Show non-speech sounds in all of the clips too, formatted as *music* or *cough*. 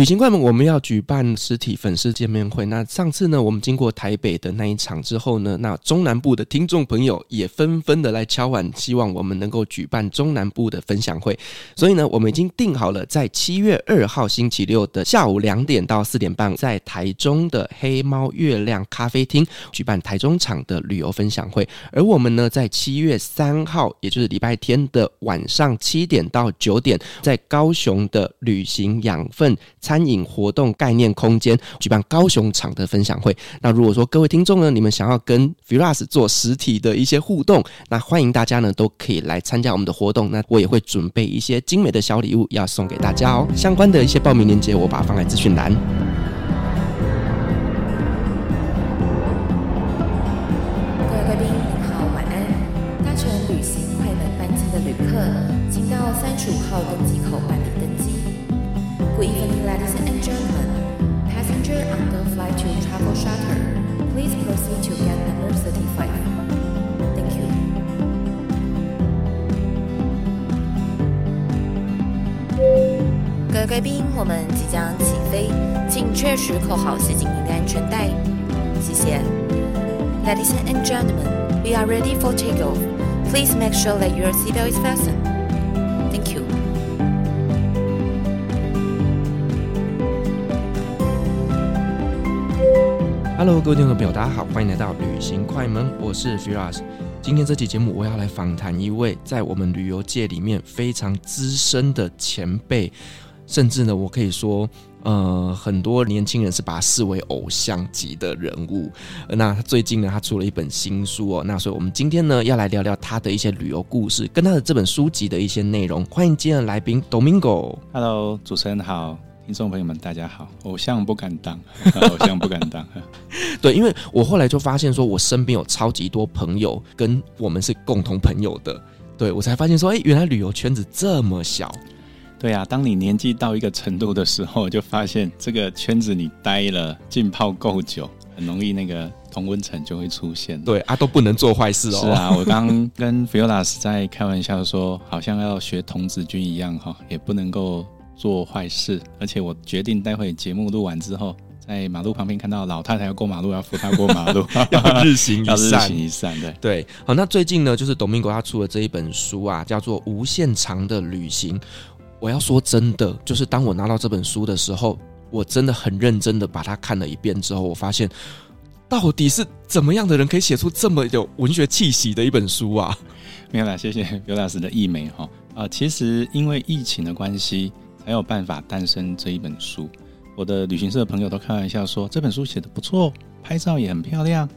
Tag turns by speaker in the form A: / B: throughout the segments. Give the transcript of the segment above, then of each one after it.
A: 旅行快门，我们要举办实体粉丝见面会。那上次呢，我们经过台北的那一场之后呢，那中南部的听众朋友也纷纷的来敲碗，希望我们能够举办中南部的分享会。所以呢，我们已经定好了，在七月二号星期六的下午两点到四点半，在台中的黑猫月亮咖啡厅举办台中场的旅游分享会。而我们呢，在七月三号，也就是礼拜天的晚上七点到九点，在高雄的旅行养分。餐饮活动概念空间举办高雄场的分享会。那如果说各位听众呢，你们想要跟 Firas 做实体的一些互动，那欢迎大家呢都可以来参加我们的活动。那我也会准备一些精美的小礼物要送给大家哦。相关的一些报名链接，我把它放在资讯栏。
B: 各位贵宾您好，晚安。搭乘旅行快门班机的旅客，请到三十五号登机口办理登机。Good evening, to Travel Charter, please proceed to gate number thirty-five. Thank you. 各位贵宾，我们即将起飞，请确实扣好系紧您的安全带。谢谢。Ladies and gentlemen, we are ready for takeoff. Please make sure that your seatbelt is fastened. Thank you.
A: Hello，各位听众朋友，大家好，欢迎来到旅行快门，我是 Firas。今天这期节目，我要来访谈一位在我们旅游界里面非常资深的前辈，甚至呢，我可以说，呃，很多年轻人是把他视为偶像级的人物。那他最近呢，他出了一本新书哦，那所以我们今天呢，要来聊聊他的一些旅游故事，跟他的这本书籍的一些内容。欢迎今天的来宾 Domingo。
C: Hello，主持人好。听众朋友们，大家好！偶像不敢当，*laughs* 偶像不敢当。*laughs*
A: 对，因为我后来就发现，说我身边有超级多朋友跟我们是共同朋友的，对，我才发现说，哎，原来旅游圈子这么小。
C: 对啊，当你年纪到一个程度的时候，就发现这个圈子你待了浸泡够久，很容易那个同温层就会出现。
A: 对啊，都不能做坏事哦。
C: 是啊，我刚跟 Firas 在开玩笑说，好像要学童子军一样哈，也不能够。做坏事，而且我决定待会节目录完之后，在马路旁边看到老太太要过马路，要扶她过马路，*laughs*
A: 要日行一善，
C: 日行一善。对
A: 对，好，那最近呢，就是 Domingo 他出了这一本书啊，叫做《无限长的旅行》。我要说真的，就是当我拿到这本书的时候，我真的很认真的把它看了一遍之后，我发现到底是怎么样的人可以写出这么有文学气息的一本书啊？
C: 没有啦，谢谢刘老师的译美哈。啊，其实因为疫情的关系。才有办法诞生这一本书。我的旅行社朋友都开玩笑说，这本书写的不错，拍照也很漂亮，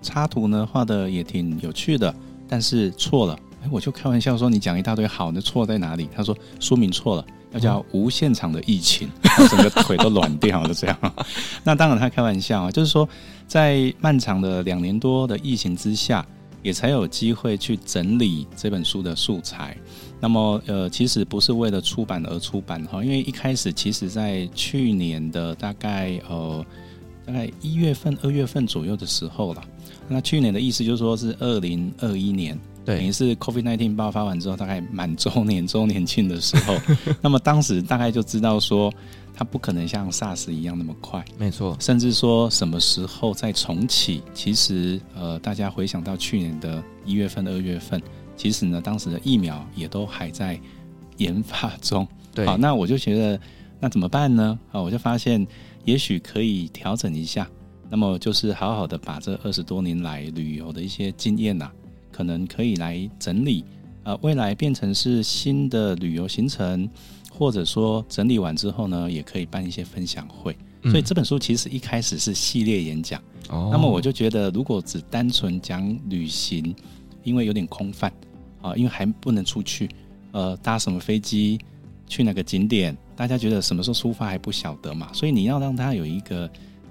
C: 插图呢画的也挺有趣的。但是错了，哎，我就开玩笑说，你讲一大堆好，那错在哪里？他说书名错了，要叫《无限场的疫情》，整个腿都软掉了这样。*laughs* 那当然他开玩笑啊，就是说在漫长的两年多的疫情之下，也才有机会去整理这本书的素材。那么，呃，其实不是为了出版而出版哈，因为一开始，其实在去年的大概呃，大概一月份、二月份左右的时候了。那去年的意思就是说是二零二一年，对，等于是 COVID-19 爆发完之后，大概满周年、周年庆的时候。*laughs* 那么当时大概就知道说，它不可能像 SARS 一样那么快，
A: 没错。
C: 甚至说什么时候再重启，其实呃，大家回想到去年的一月份、二月份。其实呢，当时的疫苗也都还在研发中。
A: 对，
C: 好，那我就觉得，那怎么办呢？啊，我就发现，也许可以调整一下。那么就是好好的把这二十多年来旅游的一些经验呐、啊，可能可以来整理，呃，未来变成是新的旅游行程，或者说整理完之后呢，也可以办一些分享会。嗯、所以这本书其实一开始是系列演讲。哦。那么我就觉得，如果只单纯讲旅行，因为有点空泛。啊，因为还不能出去，呃，搭什么飞机，去哪个景点，大家觉得什么时候出发还不晓得嘛，所以你要让他有一个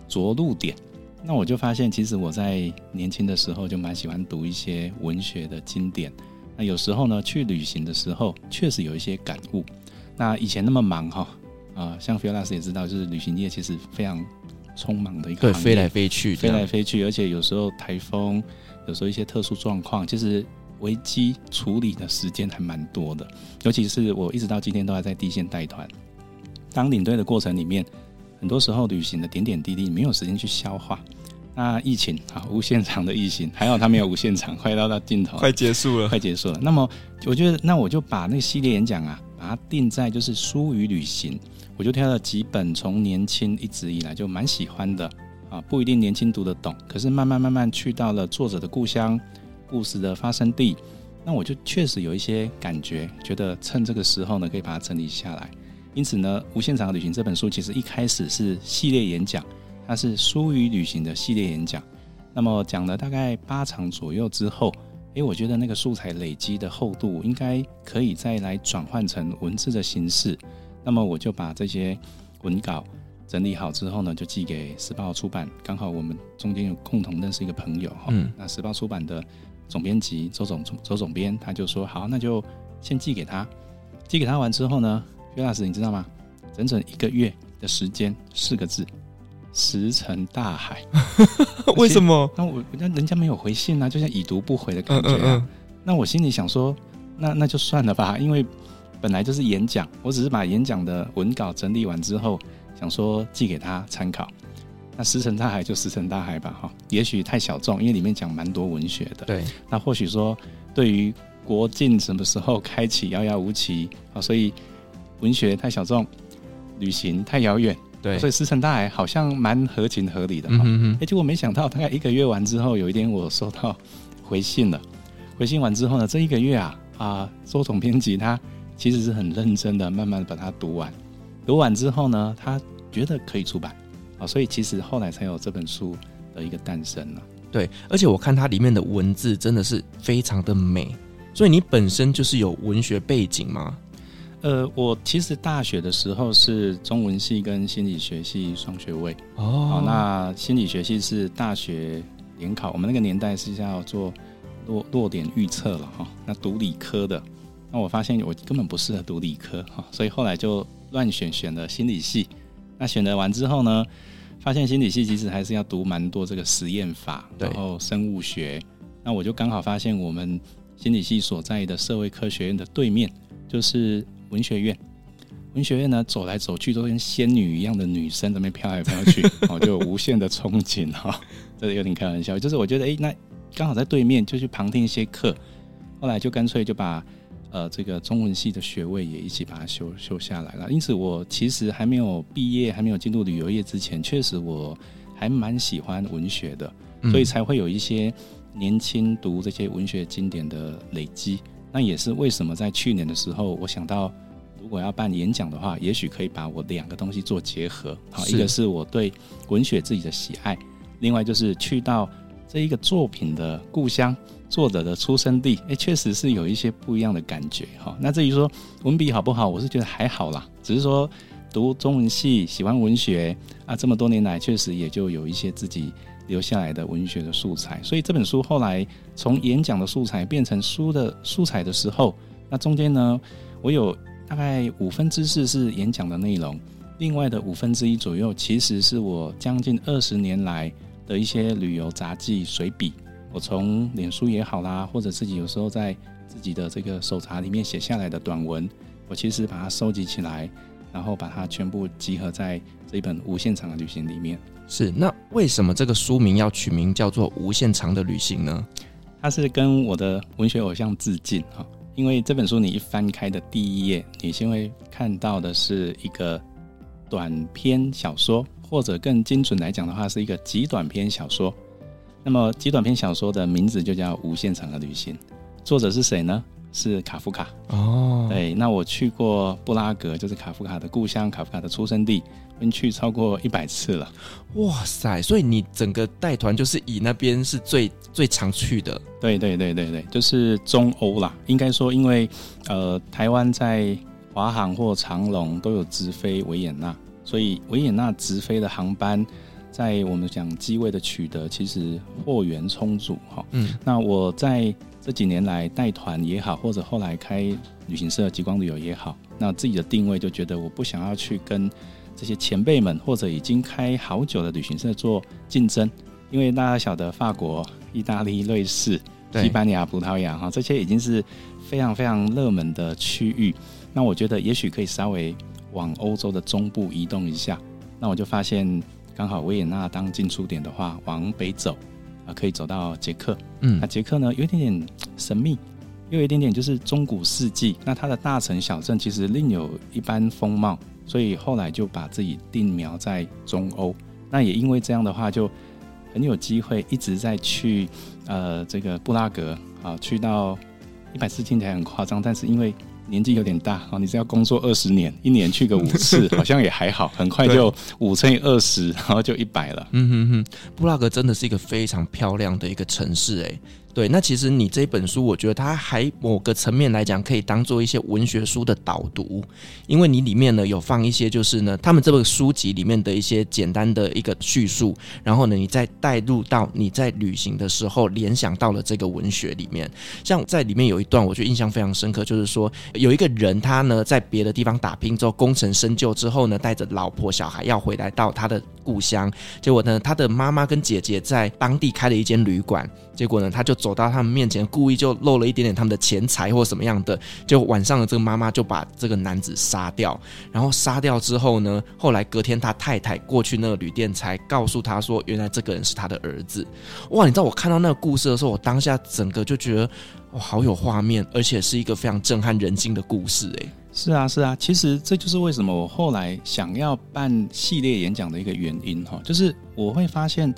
C: 着陆点。那我就发现，其实我在年轻的时候就蛮喜欢读一些文学的经典。那有时候呢，去旅行的时候，确实有一些感悟。那以前那么忙哈，啊，像菲老师也知道，就是旅行业其实非常匆忙的一个行业，
A: 飞来飞去，
C: 飞来飞去，而且有时候台风，有时候一些特殊状况，就是。危机处理的时间还蛮多的，尤其是我一直到今天都还在地线带团。当领队的过程里面，很多时候旅行的点点滴滴没有时间去消化。那疫情啊，无限长的疫情，还好它没有无限长，快到到尽头，
A: 快结束了，
C: 快结束了。那么我觉得，那我就把那个系列演讲啊，把它定在就是书与旅行，我就挑了几本从年轻一直以来就蛮喜欢的啊，不一定年轻读得懂，可是慢慢慢慢去到了作者的故乡，故事的发生地，那我就确实有一些感觉，觉得趁这个时候呢，可以把它整理下来。因此呢，无限长的旅行这本书其实一开始是系列演讲。它是疏于旅行的系列演讲，那么讲了大概八场左右之后，诶，我觉得那个素材累积的厚度应该可以再来转换成文字的形式，那么我就把这些文稿整理好之后呢，就寄给时报出版。刚好我们中间有共同认识一个朋友哈，嗯，那时报出版的总编辑周总周总编他就说好，那就先寄给他。寄给他完之后呢，薛老师你知道吗？整整一个月的时间，四个字。石沉大海，*laughs*
A: 为什么？
C: 那我那人家没有回信啊，就像已读不回的感觉啊。嗯嗯嗯，那我心里想说，那那就算了吧，因为本来就是演讲，我只是把演讲的文稿整理完之后，想说寄给他参考。那石沉大海就石沉大海吧，哈，也许太小众，因为里面讲蛮多文学的。
A: 对，
C: 那或许说对于国境什么时候开启遥遥无期啊，所以文学太小众，旅行太遥远。
A: 对，
C: 所以石沉大海好像蛮合情合理的哈。哎、嗯欸，结果没想到大概一个月完之后，有一天我收到回信了。回信完之后呢，这一个月啊啊，周总编辑他其实是很认真的，慢慢的把它读完。读完之后呢，他觉得可以出版啊，所以其实后来才有这本书的一个诞生了。
A: 对，而且我看它里面的文字真的是非常的美。所以你本身就是有文学背景吗？
C: 呃，我其实大学的时候是中文系跟心理学系双学位
A: 哦。
C: 那心理学系是大学联考，我们那个年代是要做落落点预测了哈。那读理科的，那我发现我根本不适合读理科哈，所以后来就乱选选了心理系。那选了完之后呢，发现心理系其实还是要读蛮多这个实验法，然后生物学。那我就刚好发现我们心理系所在的社会科学院的对面就是。文学院，文学院呢，走来走去都跟仙女一样的女生在那边飘来飘去，*laughs* 哦，就有无限的憧憬哈。这有点开玩笑，就是我觉得，哎，那刚好在对面，就去旁听一些课。后来就干脆就把呃这个中文系的学位也一起把它修修下来了。因此，我其实还没有毕业，还没有进入旅游业之前，确实我还蛮喜欢文学的，所以才会有一些年轻读这些文学经典的累积。那也是为什么在去年的时候，我想到如果要办演讲的话，也许可以把我两个东西做结合。好，一个是我对文学自己的喜爱，另外就是去到这一个作品的故乡，作者的出生地，哎，确实是有一些不一样的感觉。哈，那至于说文笔好不好，我是觉得还好啦，只是说读中文系，喜欢文学啊，这么多年来确实也就有一些自己。留下来的文学的素材，所以这本书后来从演讲的素材变成书的素材的时候，那中间呢，我有大概五分之四是演讲的内容，另外的五分之一左右，其实是我将近二十年来的一些旅游杂记随笔，我从脸书也好啦，或者自己有时候在自己的这个手札里面写下来的短文，我其实把它收集起来，然后把它全部集合在这一本无限长的旅行里面。
A: 是，那为什么这个书名要取名叫做《无限长的旅行》呢？
C: 它是跟我的文学偶像致敬哈，因为这本书你一翻开的第一页，你先会看到的是一个短篇小说，或者更精准来讲的话，是一个极短篇小说。那么极短篇小说的名字就叫《无限长的旅行》，作者是谁呢？是卡夫卡
A: 哦。
C: 对，那我去过布拉格，就是卡夫卡的故乡，卡夫卡的出生地。我去超过一百次了，
A: 哇塞！所以你整个带团就是以那边是最最常去的，
C: 对对对对对，就是中欧啦。应该说，因为呃，台湾在华航或长龙都有直飞维也纳，所以维也纳直飞的航班，在我们讲机位的取得，其实货源充足哈。嗯，那我在这几年来带团也好，或者后来开旅行社极光旅游也好，那自己的定位就觉得我不想要去跟。这些前辈们或者已经开好久的旅行社做竞争，因为大家晓得法国、意大利、瑞士、西班牙、葡萄牙哈，这些已经是非常非常热门的区域。那我觉得也许可以稍微往欧洲的中部移动一下。那我就发现，刚好维也纳当进出点的话，往北走啊，可以走到捷克。嗯，那捷克呢，有一点点神秘，又有一点点就是中古世纪。那它的大城小镇其实另有一般风貌，所以后来就把自己定苗在中欧。那也因为这样的话，就很有机会一直在去呃这个布拉格啊，去到一百次听起来很夸张，但是因为。年纪有点大哦，你只要工作二十年，一年去个五次，*laughs* 好像也还好，很快就五乘以二十，然后就一百了。
A: 嗯哼哼，布拉格真的是一个非常漂亮的一个城市，诶。对，那其实你这本书，我觉得它还某个层面来讲，可以当做一些文学书的导读，因为你里面呢有放一些，就是呢他们这本书籍里面的一些简单的一个叙述，然后呢你再带入到你在旅行的时候联想到了这个文学里面。像在里面有一段，我觉得印象非常深刻，就是说有一个人他呢在别的地方打拼之后功成身就之后呢，带着老婆小孩要回来到他的故乡，结果呢他的妈妈跟姐姐在当地开了一间旅馆。结果呢，他就走到他们面前，故意就漏了一点点他们的钱财或什么样的。就晚上的这个妈妈就把这个男子杀掉，然后杀掉之后呢，后来隔天他太太过去那个旅店才告诉他说，原来这个人是他的儿子。哇，你知道我看到那个故事的时候，我当下整个就觉得哇，好有画面，而且是一个非常震撼人心的故事。诶，
C: 是啊，是啊，其实这就是为什么我后来想要办系列演讲的一个原因哈，就是我会发现，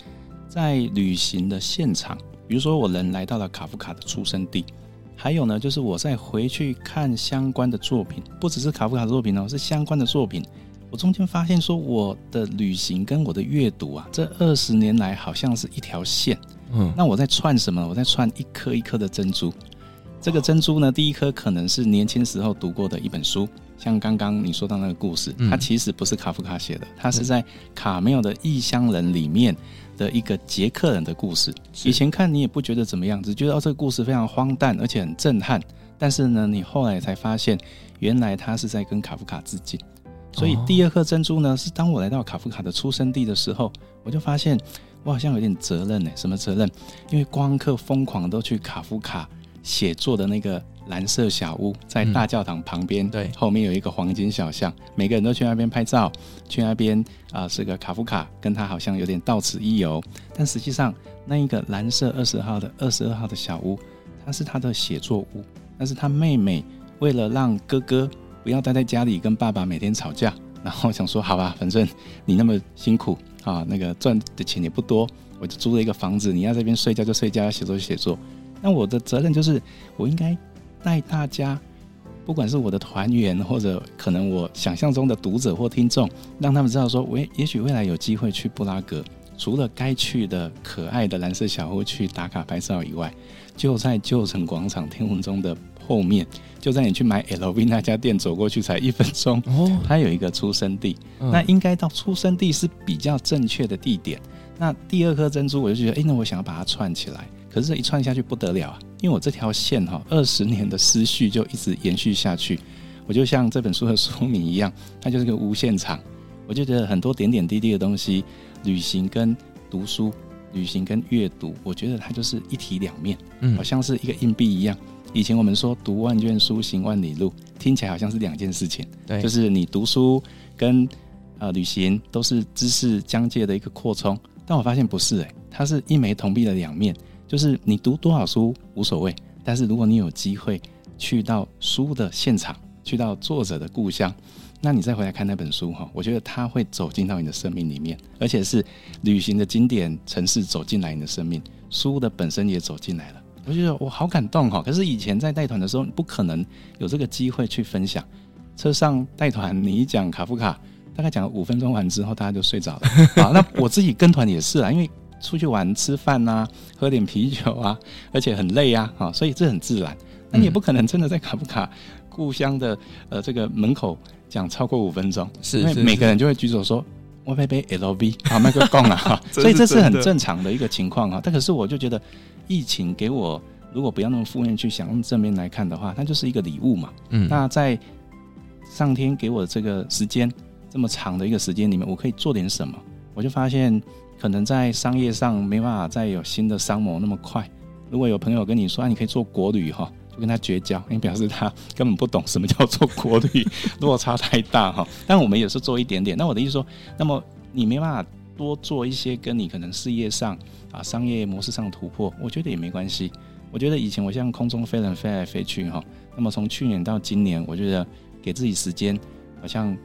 C: 在旅行的现场。比如说，我人来到了卡夫卡的出生地，还有呢，就是我再回去看相关的作品，不只是卡夫卡的作品哦，是相关的作品。我中间发现说，我的旅行跟我的阅读啊，这二十年来好像是一条线。嗯，那我在串什么？我在串一颗一颗的珍珠。这个珍珠呢，第一颗可能是年轻时候读过的一本书，像刚刚你说到那个故事，它其实不是卡夫卡写的，它是在卡缪的《异乡人》里面。的一个捷克人的故事，以前看你也不觉得怎么样，只觉得这个故事非常荒诞，而且很震撼。但是呢，你后来才发现，原来他是在跟卡夫卡致敬。所以第二颗珍珠呢，是当我来到卡夫卡的出生地的时候，我就发现我好像有点责任呢。什么责任？因为光客疯狂都去卡夫卡写作的那个。蓝色小屋在大教堂旁边，对，后面有一个黄金小巷，每个人都去那边拍照，去那边啊、呃，是个卡夫卡，跟他好像有点到此一游。但实际上，那一个蓝色二十号的二十二号的小屋，它是他的写作屋，但是他妹妹为了让哥哥不要待在家里跟爸爸每天吵架，然后想说好吧，反正你那么辛苦啊，那个赚的钱也不多，我就租了一个房子，你要在这边睡觉就睡觉，要写作就写作。那我的责任就是，我应该。带大家，不管是我的团员，或者可能我想象中的读者或听众，让他们知道说，我也许未来有机会去布拉格，除了该去的可爱的蓝色小屋去打卡拍照以外，就在旧城广场天文钟的后面，就在你去买 LV 那家店走过去才一分钟哦，它有一个出生地，嗯、那应该到出生地是比较正确的地点。那第二颗珍珠，我就觉得，哎、欸，那我想要把它串起来。可是这一串下去不得了啊，因为我这条线哈，二十年的思绪就一直延续下去。我就像这本书的书名一样，它就是个无限场。我就觉得很多点点滴滴的东西，旅行跟读书，旅行跟阅读，我觉得它就是一体两面，嗯好像是一个硬币一样。以前我们说读万卷书，行万里路，听起来好像是两件事情，对，就是你读书跟呃旅行都是知识疆界的一个扩充。但我发现不是诶、欸，它是一枚铜币的两面。就是你读多少书无所谓，但是如果你有机会去到书的现场，去到作者的故乡，那你再回来看那本书哈，我觉得它会走进到你的生命里面，而且是旅行的经典城市走进来你的生命，书的本身也走进来了。我觉得我好感动哈，可是以前在带团的时候不可能有这个机会去分享。车上带团，你一讲卡夫卡，大概讲了五分钟完之后，大家就睡着了。好，那我自己跟团也是啊，因为。出去玩、吃饭啊，喝点啤酒啊，*laughs* 而且很累啊，哈，所以这很自然。那你也不可能真的在卡夫卡故乡的呃这个门口讲超过五分钟，是，因为每个人就会举手说我杯杯 LV 啊，麦克讲了，*laughs* 哈，所以这是很正常的一个情况啊。但可是我就觉得，疫情给我如果不要那么负面去想，用正面来看的话，它就是一个礼物嘛。嗯，那在上天给我这个时间这么长的一个时间里面，我可以做点什么？我就发现。可能在商业上没办法再有新的商模那么快。如果有朋友跟你说，啊、你可以做国旅哈，就跟他绝交，因为表示他根本不懂什么叫做国旅，*laughs* 落差太大哈。但我们也是做一点点。那我的意思说，那么你没办法多做一些跟你可能事业上啊、商业模式上的突破，我觉得也没关系。我觉得以前我像空中飞人飞来飞去哈，那么从去年到今年，我觉得给自己时间，好像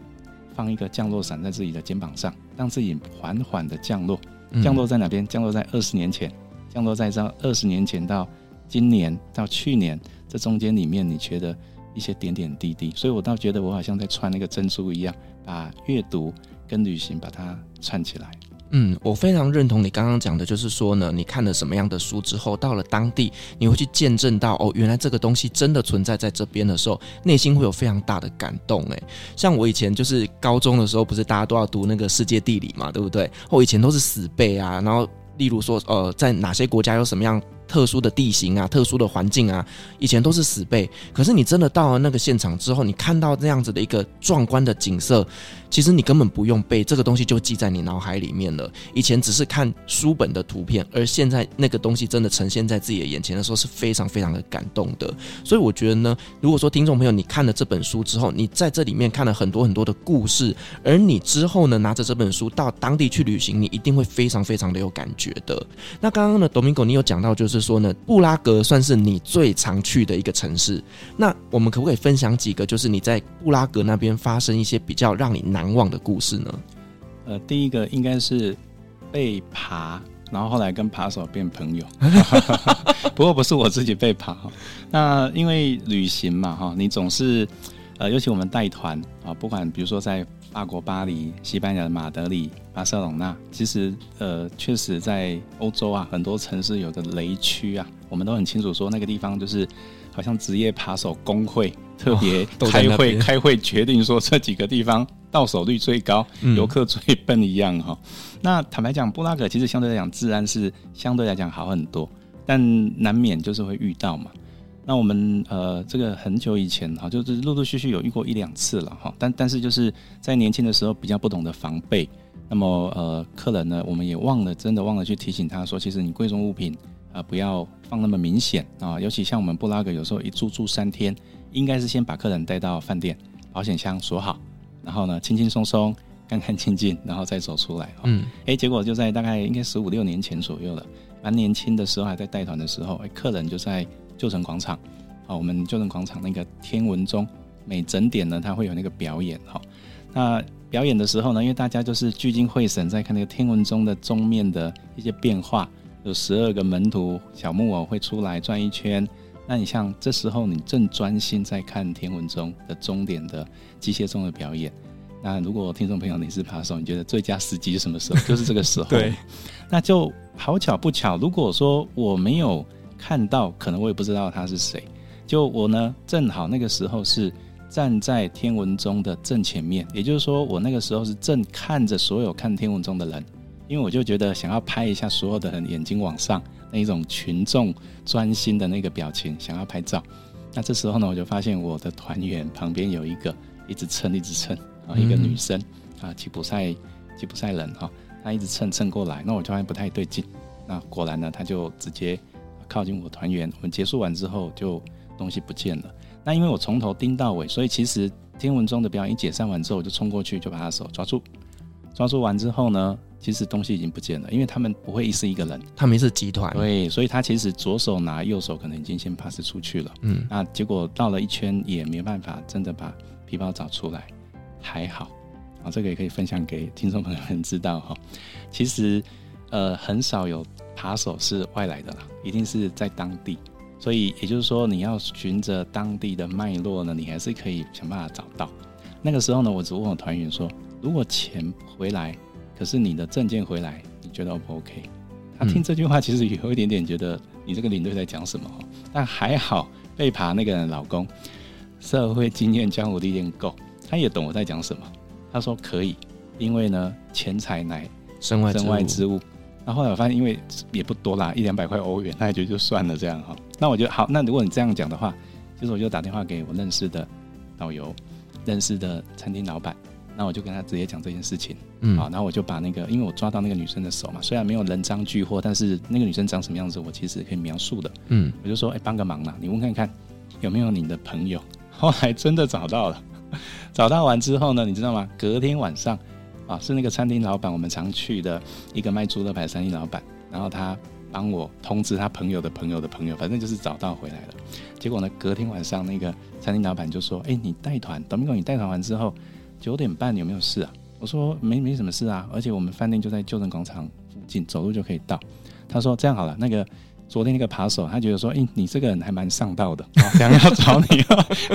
C: 放一个降落伞在自己的肩膀上，让自己缓缓的降落。降落在哪边？降落在二十年前，降落在这二十年前到今年到去年。这中间里面，你觉得一些点点滴滴，所以我倒觉得我好像在穿那个珍珠一样，把阅读跟旅行把它串起来。
A: 嗯，我非常认同你刚刚讲的，就是说呢，你看了什么样的书之后，到了当地，你会去见证到哦，原来这个东西真的存在在这边的时候，内心会有非常大的感动。诶，像我以前就是高中的时候，不是大家都要读那个世界地理嘛，对不对？我以前都是死背啊，然后例如说，呃，在哪些国家有什么样。特殊的地形啊，特殊的环境啊，以前都是死背。可是你真的到了那个现场之后，你看到这样子的一个壮观的景色。其实你根本不用背，这个东西就记在你脑海里面了。以前只是看书本的图片，而现在那个东西真的呈现在自己的眼前的时候，是非常非常的感动的。所以我觉得呢，如果说听众朋友你看了这本书之后，你在这里面看了很多很多的故事，而你之后呢拿着这本书到当地去旅行，你一定会非常非常的有感觉的。那刚刚呢，Domingo 你有讲到，就是说呢，布拉格算是你最常去的一个城市。那我们可不可以分享几个，就是你在布拉格那边发生一些比较让你难难忘的故事呢？
C: 呃，第一个应该是被爬，然后后来跟扒手变朋友。*laughs* 不过不是我自己被爬。那因为旅行嘛，哈，你总是呃，尤其我们带团啊，不管比如说在法国巴黎、西班牙的马德里、巴塞隆纳，其实呃，确实在欧洲啊，很多城市有个雷区啊，我们都很清楚说那个地方就是。好像职业扒手工会特别开会，哦、*laughs* 开会决定说这几个地方到手率最高，游、嗯、客最笨一样哈。那坦白讲，布拉格其实相对来讲治安是相对来讲好很多，但难免就是会遇到嘛。那我们呃，这个很久以前哈，就是陆陆续续有遇过一两次了哈。但但是就是在年轻的时候比较不懂得防备，那么呃，客人呢，我们也忘了，真的忘了去提醒他说，其实你贵重物品。啊，不要放那么明显啊！尤其像我们布拉格，有时候一住住三天，应该是先把客人带到饭店，保险箱锁好，然后呢，轻轻松松、干干净净，然后再走出来。嗯，哎，结果就在大概应该十五六年前左右了，蛮年轻的时候还在带团的时候，哎，客人就在旧城广场，啊，我们旧城广场那个天文钟，每整点呢，它会有那个表演哈。那表演的时候呢，因为大家就是聚精会神在看那个天文钟的钟面的一些变化。有十二个门徒小木偶会出来转一圈，那你像这时候你正专心在看天文钟的钟点的机械钟的表演，那如果听众朋友你是扒手，你觉得最佳时机是什么时候？就是这个时候。对，*laughs* 那就好巧不巧，如果说我没有看到，可能我也不知道他是谁。就我呢，正好那个时候是站在天文钟的正前面，也就是说我那个时候是正看着所有看天文钟的人。因为我就觉得想要拍一下所有的人眼睛往上那一种群众专心的那个表情，想要拍照。那这时候呢，我就发现我的团员旁边有一个一直蹭一直蹭啊，一个女生啊，吉普赛吉普赛人哈，她一直蹭蹭过来，那我就发现不太对劲。那果然呢，她就直接靠近我团员。我们结束完之后，就东西不见了。那因为我从头盯到尾，所以其实天文中的表演一解散完之后，我就冲过去就把她手抓住。抓住完之后呢，其实东西已经不见了，因为他们不会一是一个人，
A: 他们是集团，
C: 对，所以他其实左手拿，右手可能已经先 pass 出去了，嗯，那结果绕了一圈也没办法真的把皮包找出来，还好，啊，这个也可以分享给听众朋友们知道哈，其实呃很少有扒手是外来的啦，一定是在当地，所以也就是说你要循着当地的脉络呢，你还是可以想办法找到。那个时候呢，我只问我团员说。如果钱回来，可是你的证件回来，你觉得 O 不 OK？他听这句话其实有一点点觉得你这个领队在讲什么，但还好被爬那个人老公社会经验、江湖历练够，他也懂我在讲什么。他说可以，因为呢钱财乃身外身外之物。那后后来我发现，因为也不多啦，一两百块欧元，他也觉得就算了这样哈。那我觉得好，那如果你这样讲的话，其实我就打电话给我认识的导游、认识的餐厅老板。那我就跟他直接讲这件事情，嗯，好，然后我就把那个，因为我抓到那个女生的手嘛，虽然没有人赃俱获，但是那个女生长什么样子，我其实可以描述的，嗯，我就说，哎、欸，帮个忙嘛，你问看看，有没有你的朋友？后来真的找到了，找到完之后呢，你知道吗？隔天晚上啊，是那个餐厅老板，我们常去的一个卖猪肉排餐厅老板，然后他帮我通知他朋友的朋友的朋友，反正就是找到回来了。结果呢，隔天晚上那个餐厅老板就说：“哎，你带团，Domingo，你带团完之后九点半有没有事啊？”我说：“没，没什么事啊，而且我们饭店就在旧城广场附近，走路就可以到。”他说：“这样好了，那个。”昨天那个扒手，他觉得说，哎，你这个人还蛮上道的，*laughs* 想要找你，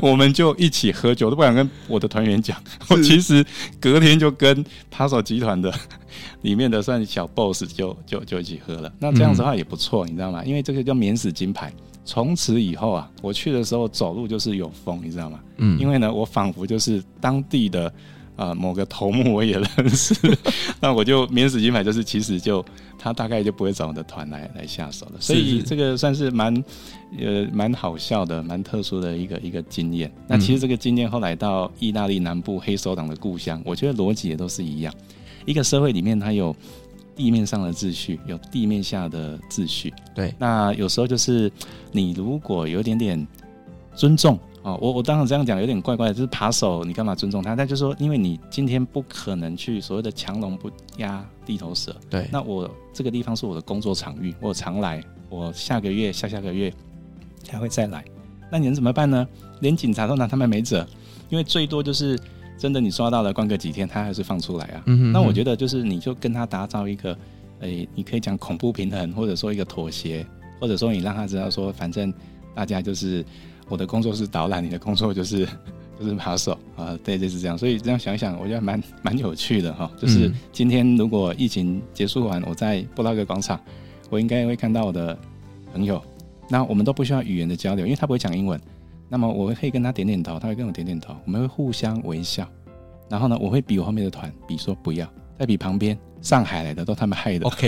C: 我们就一起喝酒，都不敢跟我的团员讲。我其实隔天就跟扒手集团的 *laughs* 里面的算小 boss 就就就一起喝了。那这样子的话也不错，你知道吗？因为这个叫免死金牌。从此以后啊，我去的时候走路就是有风，你知道吗？嗯，因为呢，我仿佛就是当地的。啊、呃，某个头目我也认识，*laughs* 那我就免死金牌，就是其实就他大概就不会找我的团来来下手了，所以这个算是蛮呃蛮好笑的、蛮特殊的一个一个经验。那其实这个经验后来到意大利南部黑手党的故乡，我觉得逻辑也都是一样。一个社会里面，它有地面上的秩序，有地面下的秩序。对，那有时候就是你如果有一点点尊重。哦，我我当然这样讲有点怪怪的，就是扒手，你干嘛尊重他？他就说，因为你今天不可能去所谓的强龙不压地头蛇。对，那我这个地方是我的工作场域，我常来，我下个月、下下个月还会再来。那你能怎么办呢？连警察都拿他们没辙，因为最多就是真的你刷到了，关个几天，他还是放出来啊。嗯哼哼。那我觉得就是你就跟他打造一个，诶、欸，你可以讲恐怖平衡，或者说一个妥协，或者说你让他知道说，反正大家就是。我的工作是导览，你的工作就是 *laughs* 就是把手啊，对，就是这样。所以这样想想，我觉得蛮蛮有趣的哈。就是今天如果疫情结束完，我在布拉格广场，我应该会看到我的朋友。那我们都不需要语言的交流，因为他不会讲英文。那么我可以跟他点点头，他会跟我点点头，我们会互相微笑。然后呢，我会比我后面的团比说不要，再比旁边上海来的都他们害的。OK。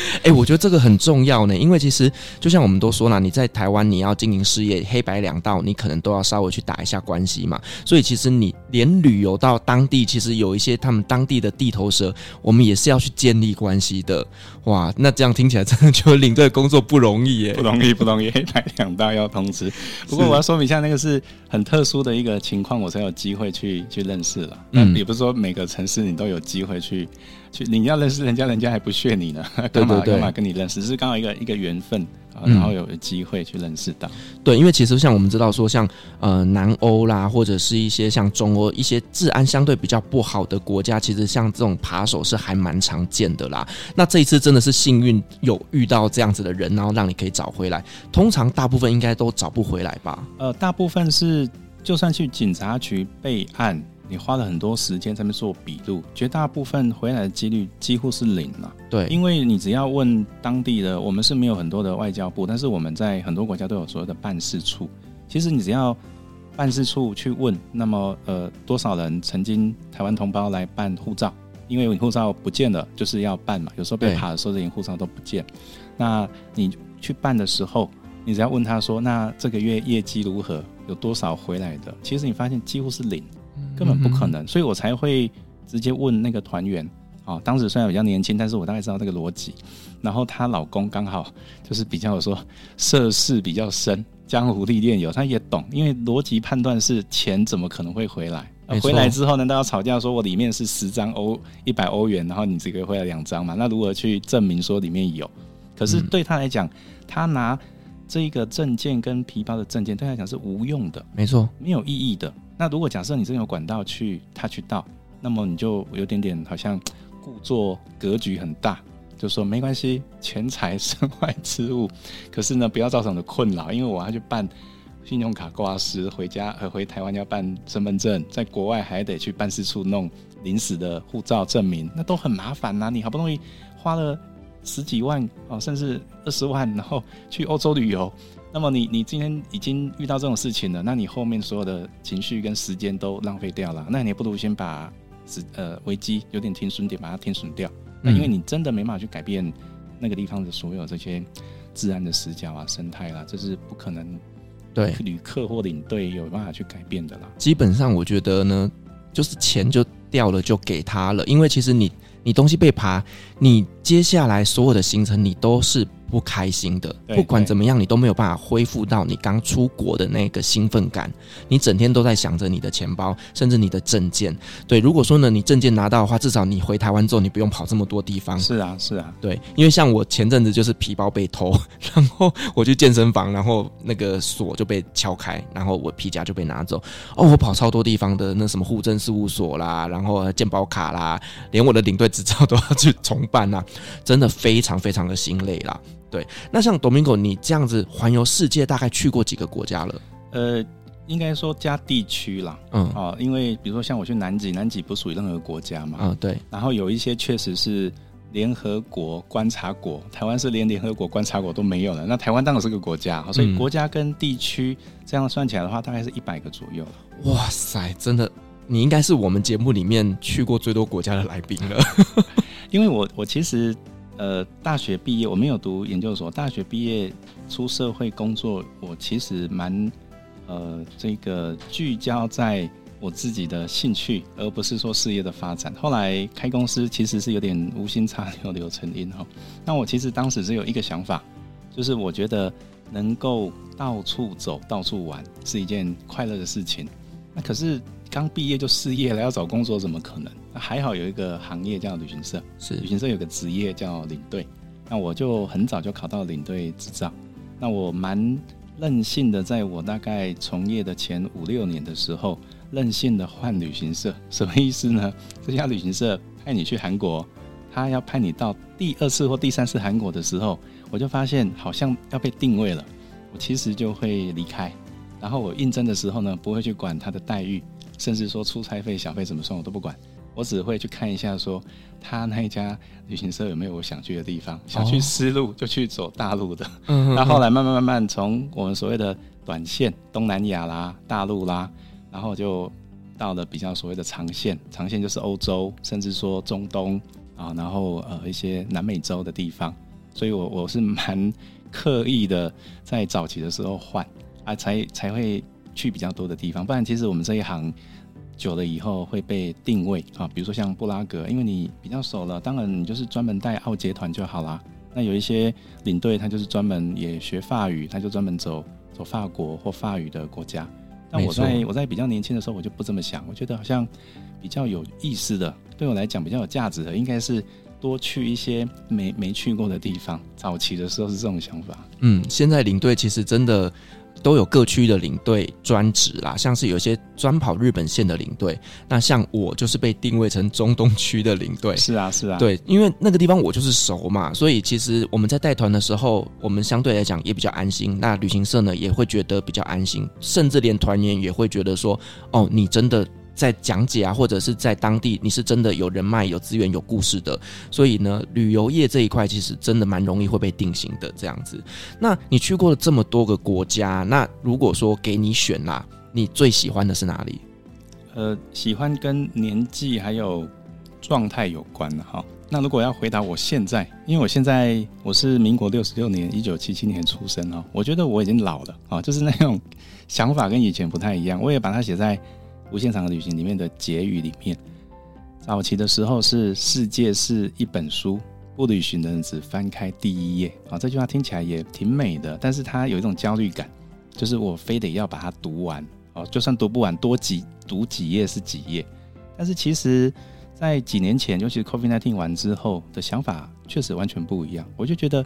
C: *laughs*
A: 哎、欸，我觉得这个很重要呢，因为其实就像我们都说了，你在台湾你要经营事业，黑白两道你可能都要稍微去打一下关系嘛。所以其实你连旅游到当地，其实有一些他们当地的地头蛇，我们也是要去建立关系的。哇，那这样听起来真的就领队工作不容易耶，
C: 不容易，不容易，*laughs* 黑白两道要通吃。不过我要说明一下，那个是很特殊的一个情况，我才有机会去去认识了。嗯，也不是说每个城市你都有机会去。去你要认识人家，人家还不屑你呢，*laughs* 干嘛干嘛跟你认识？是刚好一个一个缘分啊，然后有机会去认识到。
A: 对，因为其实像我们知道说，像呃南欧啦，或者是一些像中欧一些治安相对比较不好的国家，其实像这种扒手是还蛮常见的啦。那这一次真的是幸运有遇到这样子的人，然后让你可以找回来。通常大部分应该都找不回来吧？
C: 呃，大部分是就算去警察局备案。你花了很多时间在那边做笔录，绝大部分回来的几率几乎是零了。对，因为你只要问当地的，我们是没有很多的外交部，但是我们在很多国家都有所谓的办事处。其实你只要办事处去问，那么呃多少人曾经台湾同胞来办护照？因为你护照不见了，就是要办嘛。有时候被扒的时候，连护照都不见。那你去办的时候，你只要问他说，那这个月业绩如何？有多少回来的？其实你发现几乎是零。根本不可能，所以我才会直接问那个团员哦。当时虽然比较年轻，但是我大概知道这个逻辑。然后她老公刚好就是比较说涉世比较深，江湖历练有，他也懂。因为逻辑判断是钱怎么可能会回来？回来之后难道要吵架说我里面是十张欧一百欧元，然后你只给回来两张嘛？那如何去证明说里面有？可是对他来讲，他拿这个证件跟皮包的证件对他来讲是无用的，没错，没有意义的。那如果假设你真有管道去他去到，那么你就有点点好像故作格局很大，就说没关系，钱财身外之物，可是呢不要造成的困扰，因为我要去办信用卡挂失，回家呃回台湾要办身份证，在国外还得去办事处弄临时的护照证明，那都很麻烦呐、你好不容易花了十几万哦，甚至二十万，然后去欧洲旅游。那么你你今天已经遇到这种事情了，那你后面所有的情绪跟时间都浪费掉了，那你也不如先把呃危机有点停损点把它停损掉。嗯、那因为你真的没办法去改变那个地方的所有这些自然的死角啊、生态啦，这是不可能对旅客或领队有办法去改变的啦。
A: 基本上我觉得呢，就是钱就掉了就给他了，因为其实你你东西被爬，你接下来所有的行程你都是。不开心的。不管怎么样，你都没有办法恢复到你刚出国的那个兴奋感。你整天都在想着你的钱包，甚至你的证件。对，如果说呢，你证件拿到的话，至少你回台湾之后，你不用跑这么多地方。
C: 是啊，是啊。
A: 对，因为像我前阵子就是皮包被偷，*laughs* 然后我去健身房，然后那个锁就被敲开，然后我皮夹就被拿走。哦，我跑超多地方的，那什么户政事务所啦，然后健保卡啦，连我的领队执照都要去重办啊，真的非常非常的心累啦。对，那像 Domingo，你这样子环游世界，大概去过几个国家了？
C: 呃，应该说加地区啦。嗯，哦，因为比如说像我去南极，南极不属于任何国家嘛。
A: 嗯，对。
C: 然后有一些确实是联合国观察国，台湾是连联合国观察国都没有的。那台湾当然是个国家，所以国家跟地区这样算起来的话，大概是一百个左右。
A: 哇塞，真的，你应该是我们节目里面去过最多国家的来宾了。*laughs*
C: 因为我我其实。呃，大学毕业我没有读研究所，大学毕业出社会工作，我其实蛮呃这个聚焦在我自己的兴趣，而不是说事业的发展。后来开公司其实是有点无心插柳柳成荫哈。那我其实当时只有一个想法，就是我觉得能够到处走、到处玩是一件快乐的事情。那可是。刚毕业就失业了，要找工作怎么可能？还好有一个行业叫旅行社，是旅行社有个职业叫领队。那我就很早就考到领队执照。那我蛮任性的，在我大概从业的前五六年的时候，任性的换旅行社。什么意思呢？*laughs* 这家旅行社派你去韩国，他要派你到第二次或第三次韩国的时候，我就发现好像要被定位了，我其实就会离开。然后我应征的时候呢，不会去管他的待遇。甚至说出差费、小费怎么算我都不管，我只会去看一下，说他那一家旅行社有没有我想去的地方。想去丝路就去走大陆的。那、哦、后，后来慢慢慢慢从我们所谓的短线东南亚啦、大陆啦，然后就到了比较所谓的长线，长线就是欧洲，甚至说中东啊，然后呃一些南美洲的地方。所以我我是蛮刻意的在早期的时候换啊，才才会。去比较多的地方，不然其实我们这一行久了以后会被定位啊，比如说像布拉格，因为你比较熟了，当然你就是专门带奥捷团就好啦。那有一些领队他就是专门也学法语，他就专门走走法国或法语的国家。但我在我在比较年轻的时候，我就不这么想，我觉得好像比较有意思的，对我来讲比较有价值的，应该是多去一些没没去过的地方。早期的时候是这种想法。
A: 嗯，现在领队其实真的。都有各区的领队专职啦，像是有些专跑日本线的领队，那像我就是被定位成中东区的领队。
C: 是啊，是啊，
A: 对，因为那个地方我就是熟嘛，所以其实我们在带团的时候，我们相对来讲也比较安心。那旅行社呢也会觉得比较安心，甚至连团员也会觉得说，哦，你真的。在讲解啊，或者是在当地，你是真的有人脉、有资源、有故事的，所以呢，旅游业这一块其实真的蛮容易会被定型的这样子。那你去过了这么多个国家，那如果说给你选啦，你最喜欢的是哪里？
C: 呃，喜欢跟年纪还有状态有关的哈。那如果要回答我现在，因为我现在我是民国六十六年，一九七七年出生哦，我觉得我已经老了啊，就是那种想法跟以前不太一样。我也把它写在。无限长的旅行里面的结语里面，早期的时候是世界是一本书，不旅行的人只翻开第一页啊。这句话听起来也挺美的，但是它有一种焦虑感，就是我非得要把它读完哦，就算读不完，多几读几页是几页。但是其实，在几年前，尤其是 COVID-19 完之后的想法，确实完全不一样。我就觉得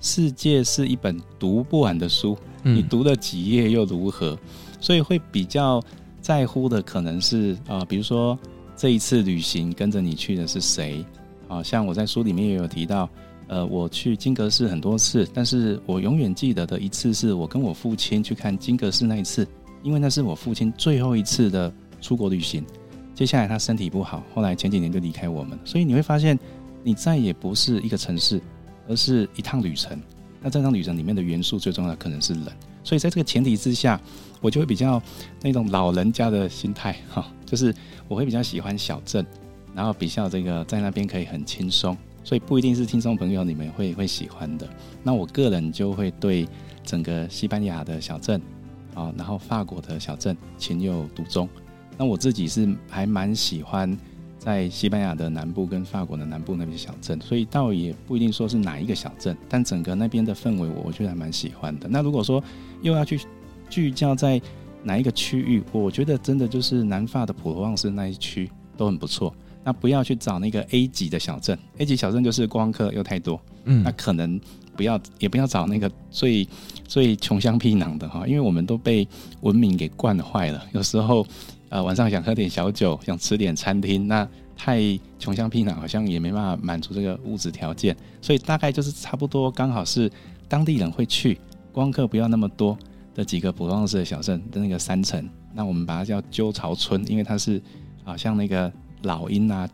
C: 世界是一本读不完的书，你读了几页又如何？所以会比较。在乎的可能是啊、比如说这一次旅行跟着你去的是谁？啊，像我在书里面也有提到，呃，我去金阁寺很多次，但是我永远记得的一次是我跟我父亲去看金阁寺那一次，因为那是我父亲最后一次的出国旅行。接下来他身体不好，后来前几年就离开我们，所以你会发现，你再也不是一个城市，而是一趟旅程。那这趟旅程里面的元素最重要可能是人，所以在这个前提之下。我就会比较那种老人家的心态哈，就是我会比较喜欢小镇，然后比较这个在那边可以很轻松，所以不一定是听众朋友你们会会喜欢的。那我个人就会对整个西班牙的小镇啊，然后法国的小镇情有独钟。那我自己是还蛮喜欢在西班牙的南部跟法国的南部那边小镇，所以倒也不一定说是哪一个小镇，但整个那边的氛围我我觉得还蛮喜欢的。那如果说又要去聚焦在哪一个区域，我觉得真的就是南法的普罗旺斯那一区都很不错。那不要去找那个 A 级的小镇，A 级小镇就是观光客又太多，嗯，那可能不要也不要找那个最最穷乡僻壤的哈，因为我们都被文明给惯坏了，有时候。呃，晚上想喝点小酒，想吃点餐厅，那太穷乡僻壤，好像也没办法满足这个物质条件，所以大概就是差不多，刚好是当地人会去，观光客不要那么多的几个普罗旺斯的小镇的那个山城，那我们把它叫鸠巢村，因为它是好像那个老鹰啊、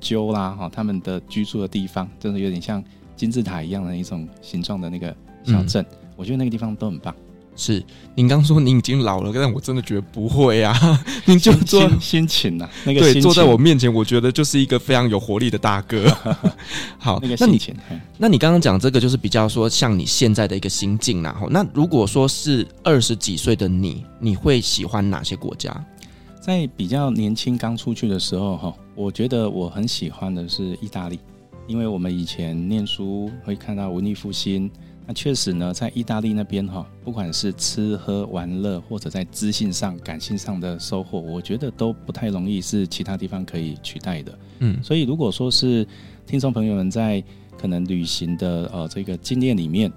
C: 鸠啦哈，他们的居住的地方，真的有点像金字塔一样的一种形状的那个小镇，嗯、我觉得那个地方都很棒。
A: 是，您刚说您已经老了，但我真的觉得不会啊！*laughs* 您就坐
C: 心情呐，那个
A: 对，坐在我面前，我觉得就是一个非常有活力的大哥。*laughs* 好，
C: 那个心情，
A: 那你，那你刚刚讲这个就是比较说像你现在的一个心境然后，那如果说是二十几岁的你，你会喜欢哪些国家？
C: 在比较年轻刚出去的时候哈，我觉得我很喜欢的是意大利，因为我们以前念书会看到文艺复兴。那确实呢，在意大利那边哈，不管是吃喝玩乐，或者在知性上、感性上的收获，我觉得都不太容易是其他地方可以取代的。嗯，所以如果说是听众朋友们在可能旅行的呃这个经验里面，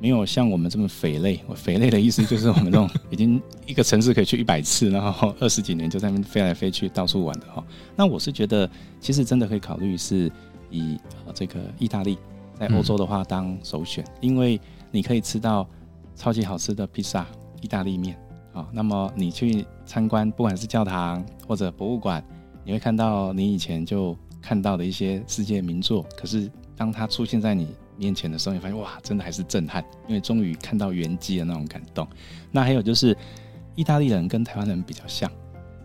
C: 没有像我们这么肥类，匪类的意思就是我们这种已经一个城市可以去一百次，然后二十几年就在那边飞来飞去到处玩的哈。那我是觉得，其实真的可以考虑是以呃这个意大利。在欧洲的话，当首选，嗯、因为你可以吃到超级好吃的披萨、意大利面啊。那么你去参观，不管是教堂或者博物馆，你会看到你以前就看到的一些世界名作。可是当它出现在你面前的时候，你发现哇，真的还是震撼，因为终于看到原机的那种感动。那还有就是，意大利人跟台湾人比较像，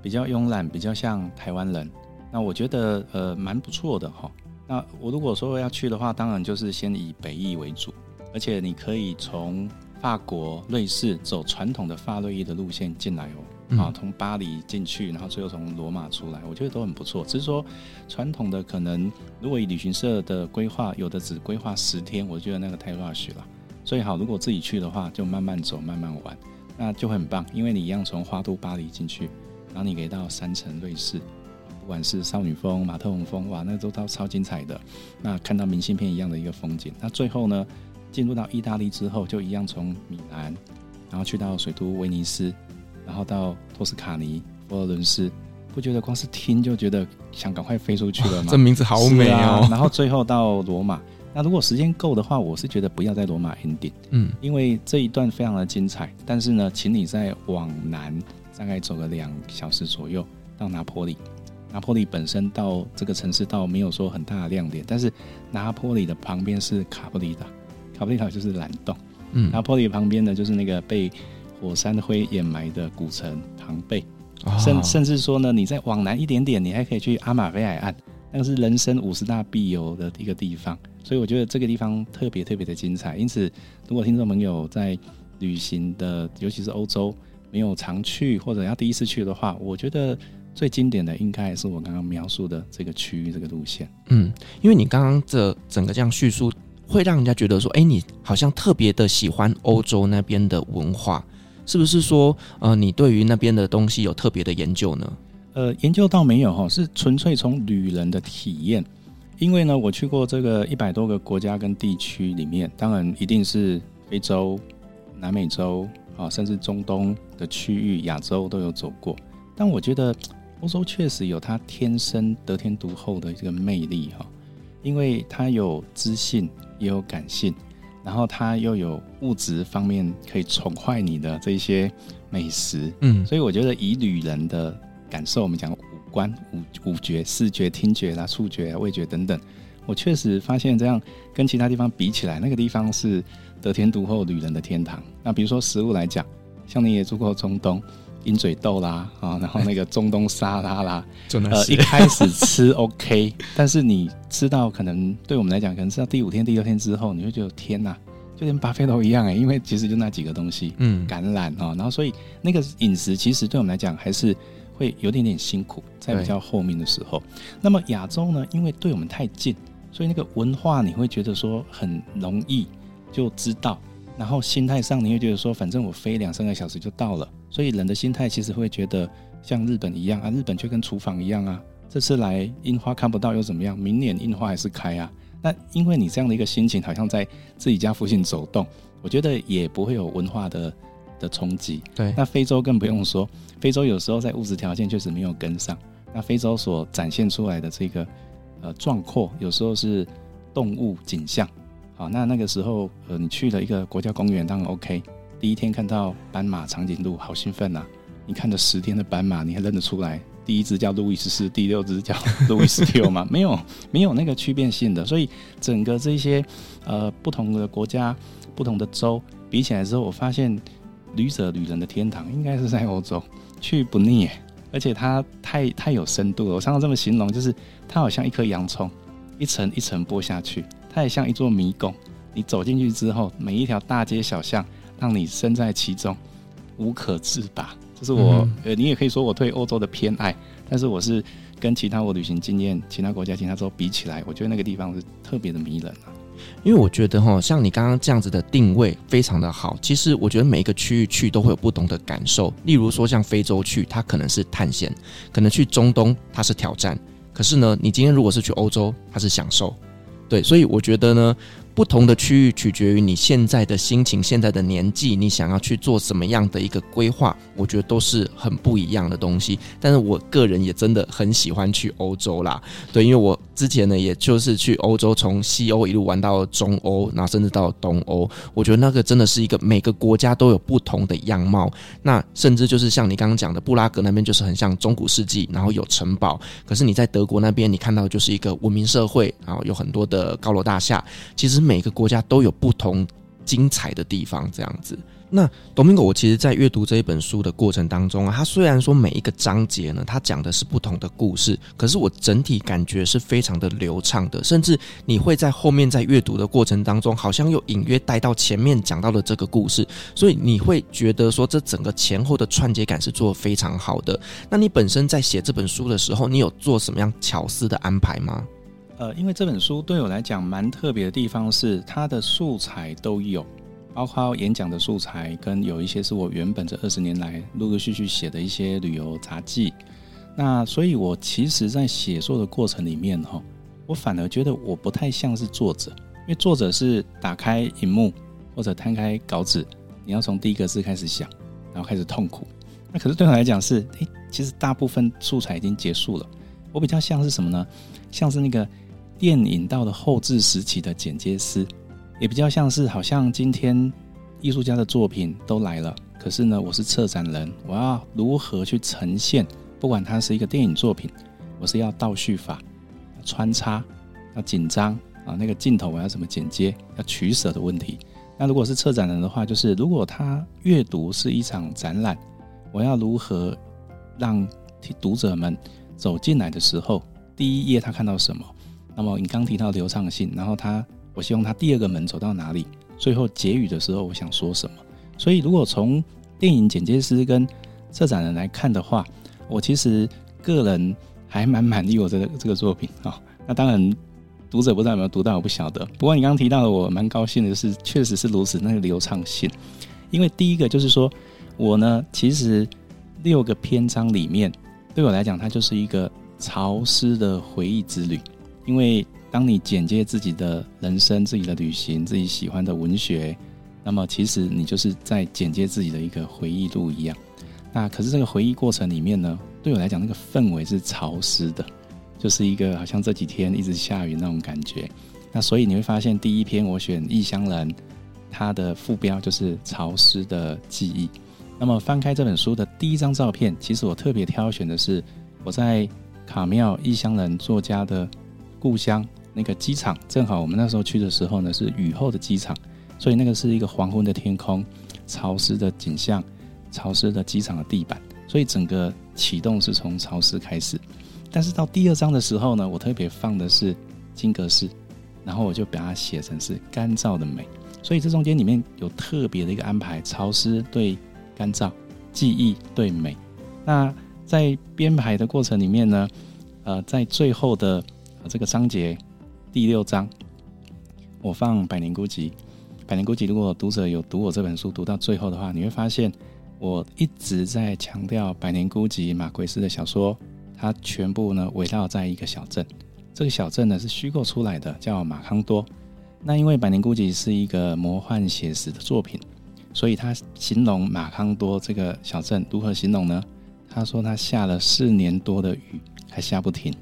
C: 比较慵懒，比较像台湾人。那我觉得呃蛮不错的哈。那我如果说要去的话，当然就是先以北翼为主，而且你可以从法国、瑞士走传统的法瑞意的路线进来哦，啊，从巴黎进去，然后最后从罗马出来，我觉得都很不错。只是说传统的可能，如果以旅行社的规划，有的只规划十天，我觉得那个太 rush 了。所以好，如果自己去的话，就慢慢走，慢慢玩，那就会很棒，因为你一样从花都巴黎进去，然后你可以到山城瑞士。不管是少女峰、马特洪峰，哇，那都超超精彩的。那看到明信片一样的一个风景。那最后呢，进入到意大利之后，就一样从米兰，然后去到水都威尼斯，然后到托斯卡尼、佛罗伦斯，不觉得光是听就觉得想赶快飞出去了吗？*laughs*
A: 这名字好美哦。*laughs*
C: 然后最后到罗马。那如果时间够的话，我是觉得不要在罗马 ending，嗯，因为这一段非常的精彩。但是呢，请你再往南大概走个两小时左右到拿坡里。拿坡里本身到这个城市倒没有说很大的亮点，但是拿坡里的旁边是卡布里岛，卡布里岛就是蓝洞。嗯，拿坡里旁边呢就是那个被火山灰掩埋的古城庞贝，哦、甚甚至说呢，你再往南一点点，你还可以去阿马菲海岸，那个是人生五十大必游的一个地方。所以我觉得这个地方特别特别的精彩。因此，如果听众朋友在旅行的，尤其是欧洲没有常去或者要第一次去的话，我觉得。最经典的应该也是我刚刚描述的这个区域这个路线。
A: 嗯，因为你刚刚这整个这样叙述，会让人家觉得说，哎，你好像特别的喜欢欧洲那边的文化，是不是说，呃，你对于那边的东西有特别的研究呢？
C: 呃，研究倒没有哈，是纯粹从旅人的体验。因为呢，我去过这个一百多个国家跟地区里面，当然一定是非洲、南美洲啊，甚至中东的区域、亚洲都有走过，但我觉得。欧洲确实有它天生得天独厚的这个魅力哈，因为它有知性也有感性，然后它又有物质方面可以宠坏你的这些美食，嗯，所以我觉得以旅人的感受，我们讲五官、五五觉、视觉、听觉啦、触觉、味觉等等，我确实发现这样跟其他地方比起来，那个地方是得天独厚旅人的天堂。那比如说食物来讲，像你也住过中东。鹰嘴豆啦，啊，*laughs* 然后那个中东沙拉啦，呃，一开始吃 OK，但是你吃到可能对我们来讲，可能吃到第五天、第六天之后，你会觉得天哪，就跟巴菲特一样哎，因为其实就那几个东西，嗯，橄榄啊，然后所以那个饮食其实对我们来讲还是会有点点辛苦，在比较后面的时候。那么亚洲呢，因为对我们太近，所以那个文化你会觉得说很容易就知道，然后心态上你会觉得说，反正我飞两三个小时就到了，所以人的心态其实会觉得像日本一样啊，日本就跟厨房一样啊，这次来樱花看不到又怎么样？明年樱花还是开啊。那因为你这样的一个心情，好像在自己家附近走动，我觉得也不会有文化的的冲击。
A: 对，
C: 那非洲更不用说，非洲有时候在物质条件确实没有跟上。那非洲所展现出来的这个呃壮阔，有时候是动物景象。好，那那个时候呃，你去了一个国家公园，当然 OK。第一天看到斑马、长颈鹿，好兴奋啊！你看着十天的斑马，你还认得出来？第一只叫路易十四，第六只叫路易十六吗？*laughs* 没有，没有那个区别性的。所以整个这些呃不同的国家、不同的州比起来之后，我发现旅者旅人的天堂应该是在欧洲，去不腻，而且它太太有深度了。我常常这么形容，就是它好像一颗洋葱，一层一层剥下去，它也像一座迷宫。你走进去之后，每一条大街小巷，让你身在其中，无可自拔。就是我，嗯、呃，你也可以说我对欧洲的偏爱，但是我是跟其他我旅行经验、其他国家、其他州比起来，我觉得那个地方是特别的迷人啊。
A: 因为我觉得哈，像你刚刚这样子的定位非常的好。其实我觉得每一个区域去都会有不同的感受。例如说像非洲去，它可能是探险；可能去中东，它是挑战。可是呢，你今天如果是去欧洲，它是享受。对，所以我觉得呢。不同的区域取决于你现在的心情、现在的年纪，你想要去做什么样的一个规划，我觉得都是很不一样的东西。但是我个人也真的很喜欢去欧洲啦，对，因为我之前呢，也就是去欧洲，从西欧一路玩到中欧，然后甚至到东欧，我觉得那个真的是一个每个国家都有不同的样貌。那甚至就是像你刚刚讲的，布拉格那边就是很像中古世纪，然后有城堡。可是你在德国那边，你看到就是一个文明社会，然后有很多的高楼大厦。其实。每个国家都有不同精彩的地方，这样子。那多米果我其实，在阅读这一本书的过程当中啊，它虽然说每一个章节呢，它讲的是不同的故事，可是我整体感觉是非常的流畅的，甚至你会在后面在阅读的过程当中，好像又隐约带到前面讲到的这个故事，所以你会觉得说，这整个前后的串接感是做得非常好的。那你本身在写这本书的时候，你有做什么样巧思的安排吗？
C: 呃，因为这本书对我来讲蛮特别的地方是，它的素材都有，包括演讲的素材，跟有一些是我原本这二十年来陆陆续续写的一些旅游杂记。那所以，我其实在写作的过程里面，哈，我反而觉得我不太像是作者，因为作者是打开荧幕或者摊开稿纸，你要从第一个字开始想，然后开始痛苦。那可是对我来讲是，诶，其实大部分素材已经结束了。我比较像是什么呢？像是那个。电影到了后制时期的剪接师，也比较像是好像今天艺术家的作品都来了，可是呢，我是策展人，我要如何去呈现？不管它是一个电影作品，我是要倒叙法、穿插、要紧张啊，那个镜头我要怎么剪接？要取舍的问题。那如果是策展人的话，就是如果他阅读是一场展览，我要如何让读者们走进来的时候，第一页他看到什么？那么你刚提到流畅性，然后他，我希望他第二个门走到哪里？最后结语的时候，我想说什么？所以如果从电影剪接师跟策展人来看的话，我其实个人还蛮满意我这个这个作品啊。那当然，读者不知道有没有读到，我不晓得。不过你刚刚提到的，我蛮高兴的是，确实是如此，那个流畅性。因为第一个就是说，我呢，其实六个篇章里面，对我来讲，它就是一个潮湿的回忆之旅。因为当你简介自己的人生、自己的旅行、自己喜欢的文学，那么其实你就是在简介自己的一个回忆录一样。那可是这个回忆过程里面呢，对我来讲，那个氛围是潮湿的，就是一个好像这几天一直下雨那种感觉。那所以你会发现，第一篇我选《异乡人》，它的副标就是潮湿的记忆。那么翻开这本书的第一张照片，其实我特别挑选的是我在卡妙异乡人作家的。故乡那个机场，正好我们那时候去的时候呢，是雨后的机场，所以那个是一个黄昏的天空，潮湿的景象，潮湿的机场的地板，所以整个启动是从潮湿开始。但是到第二章的时候呢，我特别放的是金阁寺，然后我就把它写成是干燥的美，所以这中间里面有特别的一个安排，潮湿对干燥，记忆对美。那在编排的过程里面呢，呃，在最后的这个章节第六章，我放《百年孤寂》。《百年孤寂》如果读者有读我这本书读到最后的话，你会发现我一直在强调《百年孤寂》马奎斯的小说，它全部呢围绕在一个小镇。这个小镇呢是虚构出来的，叫马康多。那因为《百年孤寂》是一个魔幻写实的作品，所以他形容马康多这个小镇如何形容呢？他说他下了四年多的雨还下不停，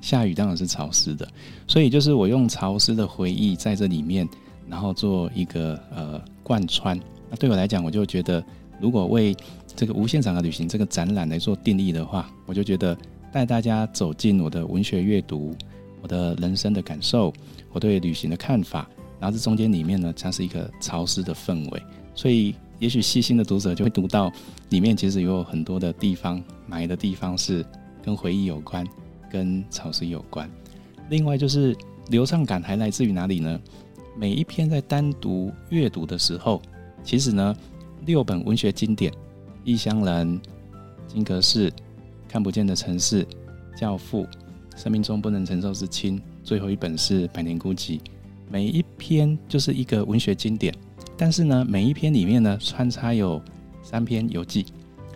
C: 下雨当然是潮湿的，所以就是我用潮湿的回忆在这里面，然后做一个呃贯穿。那对我来讲，我就觉得如果为这个无限长的旅行这个展览来做定义的话，我就觉得带大家走进我的文学阅读。我的人生的感受，我对旅行的看法，然后这中间里面呢，它是一个潮湿的氛围，所以也许细心的读者就会读到里面其实有很多的地方埋的地方是跟回忆有关，跟潮湿有关。另外就是流畅感还来自于哪里呢？每一篇在单独阅读的时候，其实呢，六本文学经典，《异乡人》、《金阁寺》、《看不见的城市》、《教父》。生命中不能承受之轻，最后一本是《百年孤寂》，每一篇就是一个文学经典。但是呢，每一篇里面呢，穿插有三篇游记。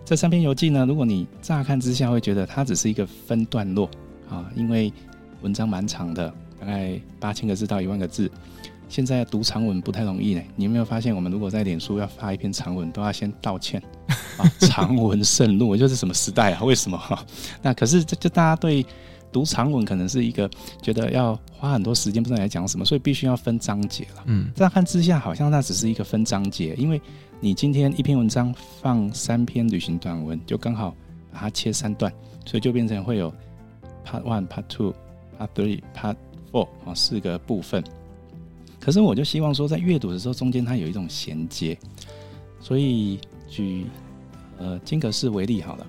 C: 这三篇游记呢，如果你乍看之下会觉得它只是一个分段落啊，因为文章蛮长的，大概八千个字到一万个字。现在读长文不太容易呢。你有没有发现，我们如果在脸书要发一篇长文，都要先道歉 *laughs* 啊？长文慎怒，就是什么时代啊？为什么？*laughs* 那可是这就大家对。读长文可能是一个觉得要花很多时间，不知道来讲什么，所以必须要分章节了。嗯，乍看之下好像那只是一个分章节，因为你今天一篇文章放三篇旅行短文，就刚好把它切三段，所以就变成会有 Part One、Part Two、Part Three、Part Four 啊四个部分。可是我就希望说，在阅读的时候中间它有一种衔接，所以举呃金阁寺为例好了，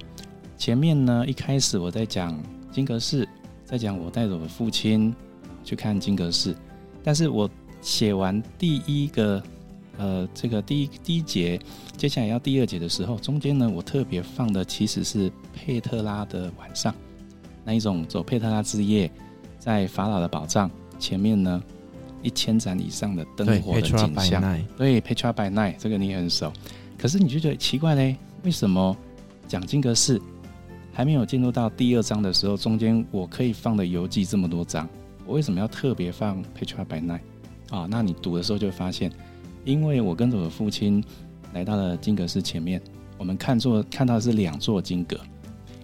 C: 前面呢一开始我在讲。金阁寺在讲我带着我父亲去看金阁寺，但是我写完第一个呃这个第一第一节，接下来要第二节的时候，中间呢我特别放的其实是佩特拉的晚上，那一种走佩特拉之夜，在法老的宝藏前面呢一千盏以上的灯火的景象，对，Petra by Night 这个你也很熟，可是你就觉得奇怪嘞，为什么讲金阁寺？还没有进入到第二章的时候，中间我可以放的游记这么多章，我为什么要特别放 Petra by Night 啊？那你读的时候就会发现，因为我跟着我的父亲来到了金阁寺前面，我们看座看到的是两座金阁，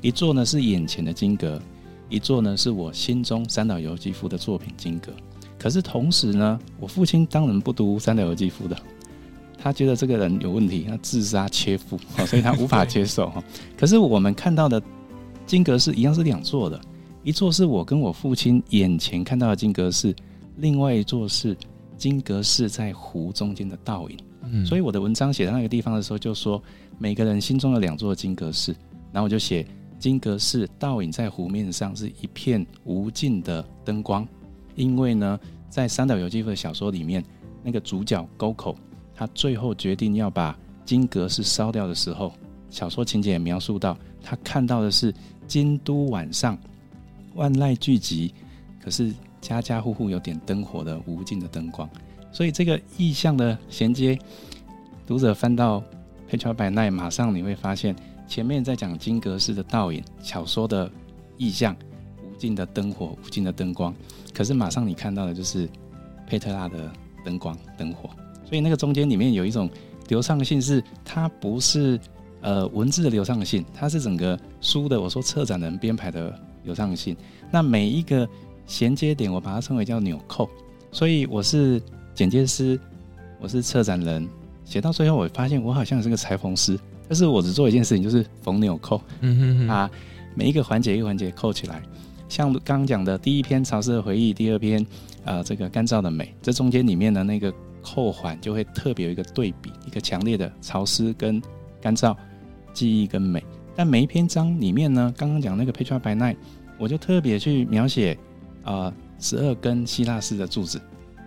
C: 一座呢是眼前的金阁，一座呢是我心中三岛由纪夫的作品金阁。可是同时呢，我父亲当然不读三岛由纪夫的。他觉得这个人有问题，他自杀切腹，所以他无法接受哈。*laughs* 可是我们看到的金阁寺一样是两座的，一座是我跟我父亲眼前看到的金阁寺，另外一座是金阁寺在湖中间的倒影。嗯，所以我的文章写到那个地方的时候，就说每个人心中的两座金阁寺，然后我就写金阁寺倒影在湖面上是一片无尽的灯光，因为呢，在三岛由纪夫的小说里面，那个主角沟口。他最后决定要把金阁寺烧掉的时候，小说情节也描述到，他看到的是京都晚上万籁俱寂，可是家家户户有点灯火的无尽的灯光。所以这个意象的衔接，读者翻到 Petra by Night，马上你会发现前面在讲金阁寺的倒影，小说的意象无尽的灯火、无尽的灯光，可是马上你看到的就是佩特拉的灯光、灯火。所以那个中间里面有一种流畅性，是它不是呃文字的流畅性，它是整个书的我说策展人编排的流畅性。那每一个衔接点，我把它称为叫纽扣。所以我是剪接师，我是策展人，写到最后我发现我好像是个裁缝师，但是我只做一件事情，就是缝纽扣。嗯哼哼。啊，每一个环节一个环节扣起来，像刚刚讲的第一篇潮湿的回忆，第二篇啊、呃、这个干燥的美，这中间里面的那个。扣环就会特别有一个对比，一个强烈的潮湿跟干燥，记忆跟美。但每一篇章里面呢，刚刚讲那个 Petra by Night，我就特别去描写啊十二根希腊式的柱子。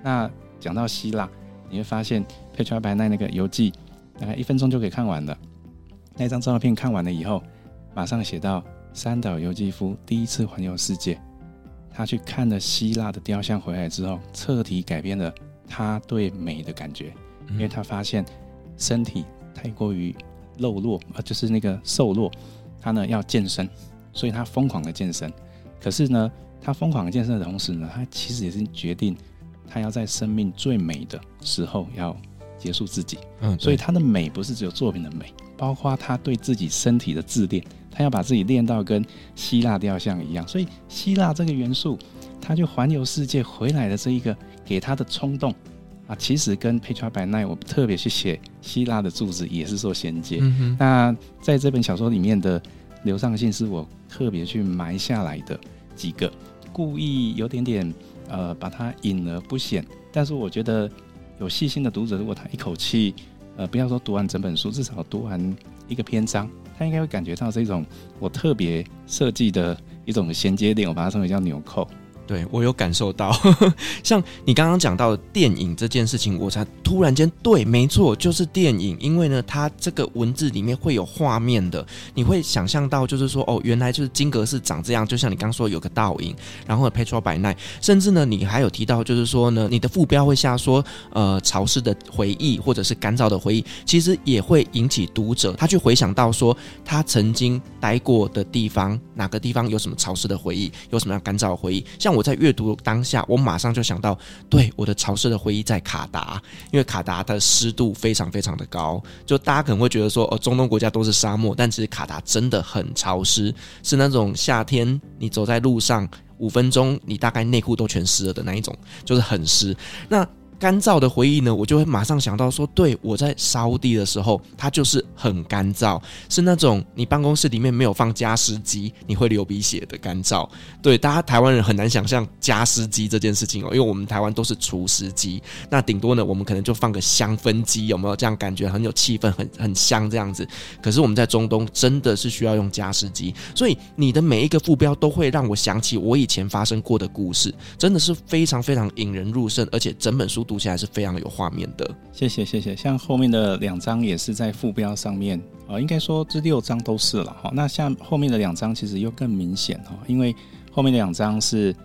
C: 那讲到希腊，你会发现 Petra by Night 那个游记大概一分钟就可以看完了。那张照片看完了以后，马上写到三岛由纪夫第一次环游世界，他去看了希腊的雕像回来之后，彻底改变了他对美的感觉，因为他发现身体太过于肉弱，啊，就是那个瘦弱，他呢要健身，所以他疯狂的健身。可是呢，他疯狂的健身的同时呢，他其实也是决定，他要在生命最美的时候要结束自己。嗯，所以他的美不是只有作品的美，包括他对自己身体的自恋。他要把自己练到跟希腊雕像一样，所以希腊这个元素，他就环游世界回来的这一个给他的冲动啊，其实跟 Petra by Night 我特别去写希腊的柱子也是做衔接。那在这本小说里面的流畅性是我特别去埋下来的几个，故意有点点呃把它隐而不显，但是我觉得有细心的读者，如果他一口气呃不要说读完整本书，至少读完一个篇章。他应该会感觉到这种我特别设计的一种衔接点，我把它称为叫纽扣。
A: 对，我有感受到，*laughs* 像你刚刚讲到的电影这件事情，我才突然间对，没错，就是电影。因为呢，它这个文字里面会有画面的，你会想象到，就是说，哦，原来就是金阁寺长这样，就像你刚说有个倒影，然后 Petra by Night，甚至呢，你还有提到，就是说呢，你的副标会下说，呃，潮湿的回忆或者是干燥的回忆，其实也会引起读者他去回想到说，他曾经待过的地方，哪个地方有什么潮湿的回忆，有什么样干燥的回忆，像。我在阅读当下，我马上就想到，对，我的潮湿的回忆在卡达，因为卡达它的湿度非常非常的高。就大家可能会觉得说，哦，中东国家都是沙漠，但其实卡达真的很潮湿，是那种夏天你走在路上五分钟，你大概内裤都全湿了的那一种，就是很湿。那干燥的回忆呢，我就会马上想到说，对，我在沙乌地的时候，它就是很干燥，是那种你办公室里面没有放加湿机，你会流鼻血的干燥。对，大家台湾人很难想象加湿机这件事情哦，因为我们台湾都是除湿机，那顶多呢，我们可能就放个香氛机，有没有这样感觉很有气氛，很很香这样子？可是我们在中东真的是需要用加湿机，所以你的每一个副标都会让我想起我以前发生过的故事，真的是非常非常引人入胜，而且整本书读起来是非常有画面的。
C: 谢谢谢谢，像后面的两章也是在副标上面啊，应该说这六章都是了哈。那像后面的两章其实又更明显哈，因为后面的两章是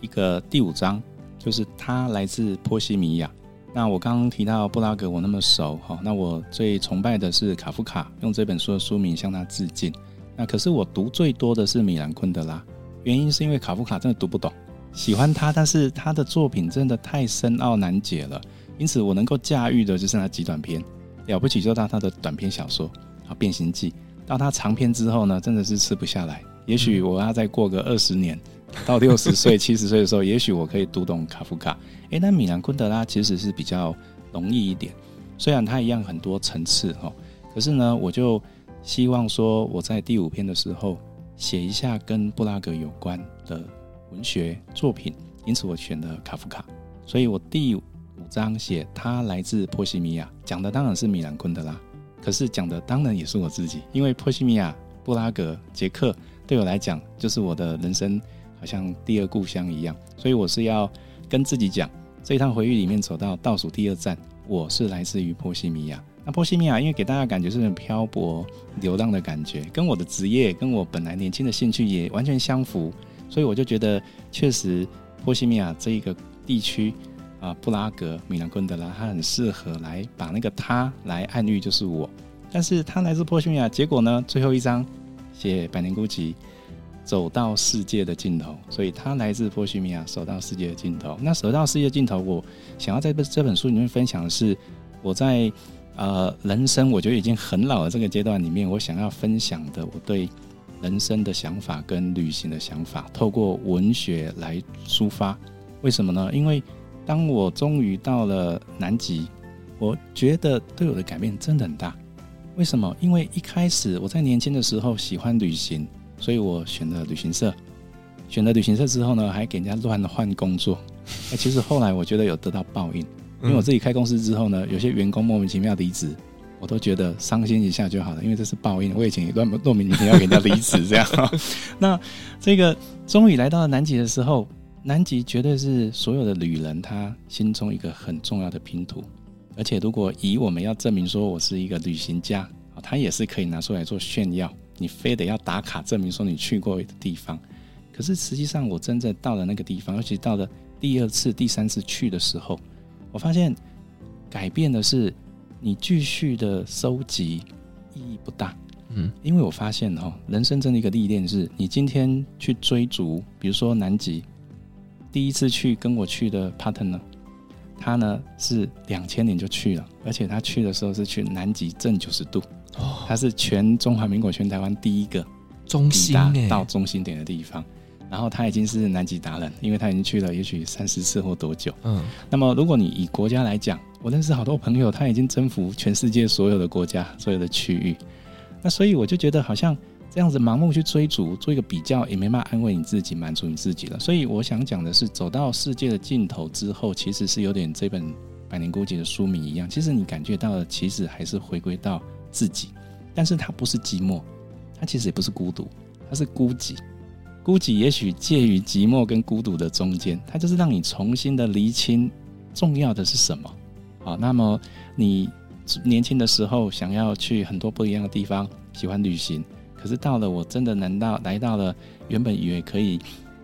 C: 一个第五章，就是他来自波西米亚。那我刚刚提到布拉格，我那么熟哈，那我最崇拜的是卡夫卡，用这本书的书名向他致敬。那可是我读最多的是米兰昆德拉，原因是因为卡夫卡真的读不懂。喜欢他，但是他的作品真的太深奥难解了，因此我能够驾驭的就是那几短篇，了不起就到他的短篇小说啊《变形记》，到他长篇之后呢，真的是吃不下来。也许我要再过个二十年，到六十 *laughs* 岁、七十岁的时候，也许我可以读懂卡夫卡。诶，那米兰昆德拉其实是比较容易一点，虽然他一样很多层次哈，可是呢，我就希望说我在第五篇的时候写一下跟布拉格有关的。文学作品，因此我选了卡夫卡。所以我第五章写他来自波西米亚，讲的当然是米兰昆德拉，可是讲的当然也是我自己，因为波西米亚、布拉格、捷克对我来讲就是我的人生好像第二故乡一样，所以我是要跟自己讲，这一趟回忆里面走到倒数第二站，我是来自于波西米亚。那波西米亚因为给大家感觉是很漂泊、流浪的感觉，跟我的职业、跟我本来年轻的兴趣也完全相符。所以我就觉得，确实波西米亚这一个地区啊，布拉格、米兰昆德拉，他很适合来把那个他来暗喻就是我。但是他来自波西米亚，结果呢，最后一章写百年孤寂，走到世界的尽头。所以他来自波西米亚，走到世界的尽头。那走到世界尽头，我想要在这本书里面分享的是，我在呃人生我觉得已经很老的这个阶段里面，我想要分享的我对。人生的想法跟旅行的想法，透过文学来抒发。为什么呢？因为当我终于到了南极，我觉得对我的改变真的很大。为什么？因为一开始我在年轻的时候喜欢旅行，所以我选了旅行社。选了旅行社之后呢，还给人家乱换工作。哎，其实后来我觉得有得到报应，因为我自己开公司之后呢，有些员工莫名其妙离职。我都觉得伤心一下就好了，因为这是报应。我以前也乱莫名其妙要给人家离职这样。*laughs* 那这个终于来到了南极的时候，南极绝对是所有的旅人他心中一个很重要的拼图。而且如果以我们要证明说我是一个旅行家，他也是可以拿出来做炫耀。你非得要打卡证明说你去过的地方。可是实际上，我真正到了那个地方，尤其到了第二次、第三次去的时候，我发现改变的是你继续的收集意义不大。嗯，因为我发现哦，人生真的一个历练是，你今天去追逐，比如说南极，第一次去跟我去的 partner，他呢是两千年就去了，而且他去的时候是去南极正九十度，哦，他是全中华民国、全台湾第一个
A: 中心
C: 到中心点的地方。然后他已经是南极达人，因为他已经去了也许三十次或多久。嗯，那么如果你以国家来讲，我认识好多朋友，他已经征服全世界所有的国家、所有的区域。那所以我就觉得好像这样子盲目去追逐，做一个比较也没办法安慰你自己、满足你自己了。所以我想讲的是，走到世界的尽头之后，其实是有点这本《百年孤寂》的书名一样，其实你感觉到的其实还是回归到自己，但是它不是寂寞，它其实也不是孤独，它是孤寂。孤寂也许介于寂寞跟孤独的中间，它就是让你重新的厘清重要的是什么。好，那么你。年轻的时候想要去很多不一样的地方，喜欢旅行。可是到了我真的难到来到了原本以为可以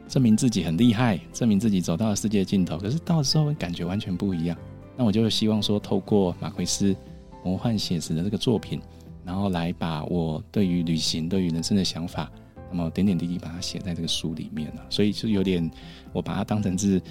C: 证明自己很厉害，证明自己走到了世界尽头。可是到时候感觉完全不一样。那我就希望说，透过马奎斯魔幻写实的这个作品，然后来把我对于旅行、对于人生的想法，那么点点滴滴把它写在这个书里面了。所以就有点我把它当成是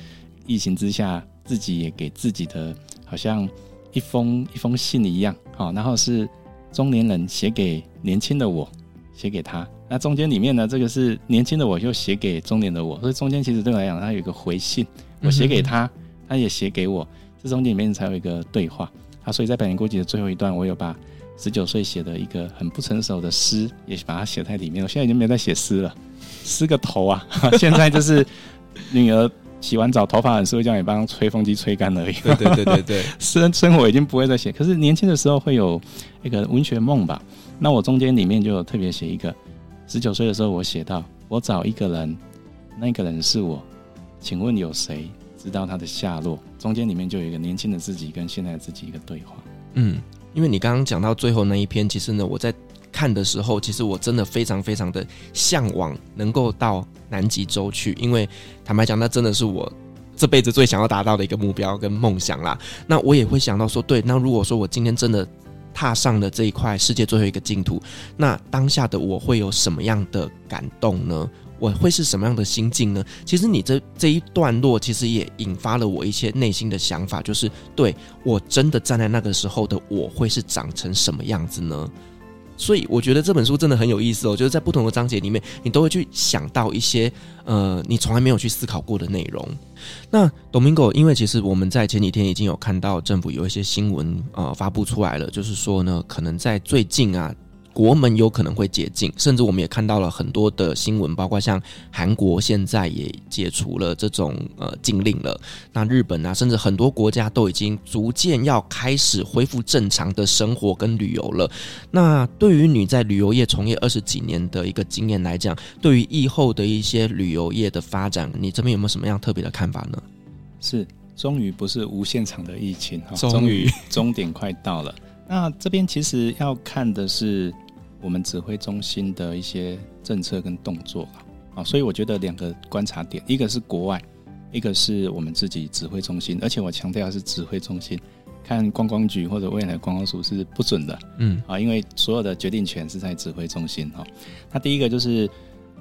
C: 疫情之下自己也给自己的，好像。一封一封信一样，好，然后是中年人写给年轻的我，写给他。那中间里面呢，这个是年轻的我又写给中年的我，所以中间其实对我来讲，它有一个回信，我写给他，他也写给我，这中间里面才有一个对话。啊，所以在《百年孤寂》的最后一段，我有把十九岁写的一个很不成熟的诗，也把它写在里面。我现在已经没有在写诗了，诗个头啊！*laughs* 现在就是女儿。洗完澡，头发很湿，会叫你帮吹风机吹干而已。
A: 对对对对对，*laughs*
C: 生生活已经不会再写。可是年轻的时候会有一个文学梦吧？那我中间里面就有特别写一个，十九岁的时候我写到，我找一个人，那个人是我，请问有谁知道他的下落？中间里面就有一个年轻的自己跟现在的自己一个对话。
A: 嗯，因为你刚刚讲到最后那一篇，其实呢，我在。看的时候，其实我真的非常非常的向往能够到南极洲去，因为坦白讲，那真的是我这辈子最想要达到的一个目标跟梦想啦。那我也会想到说，对，那如果说我今天真的踏上了这一块世界最后一个净土，那当下的我会有什么样的感动呢？我会是什么样的心境呢？其实你这这一段落，其实也引发了我一些内心的想法，就是对我真的站在那个时候的我会是长成什么样子呢？所以我觉得这本书真的很有意思哦，就是在不同的章节里面，你都会去想到一些呃，你从来没有去思考过的内容。那 Domingo，因为其实我们在前几天已经有看到政府有一些新闻呃发布出来了，就是说呢，可能在最近啊。国门有可能会解禁，甚至我们也看到了很多的新闻，包括像韩国现在也解除了这种呃禁令了。那日本啊，甚至很多国家都已经逐渐要开始恢复正常的生活跟旅游了。那对于你在旅游业从业二十几年的一个经验来讲，对于疫后的一些旅游业的发展，你这边有没有什么样特别的看法呢？
C: 是，终于不是无限场的疫情哈，终于终点快到了。那这边其实要看的是。我们指挥中心的一些政策跟动作啊，所以我觉得两个观察点，一个是国外，一个是我们自己指挥中心，而且我强调是指挥中心，看观光局或者未来观光署是不准的，嗯啊，因为所有的决定权是在指挥中心哈。那第一个就是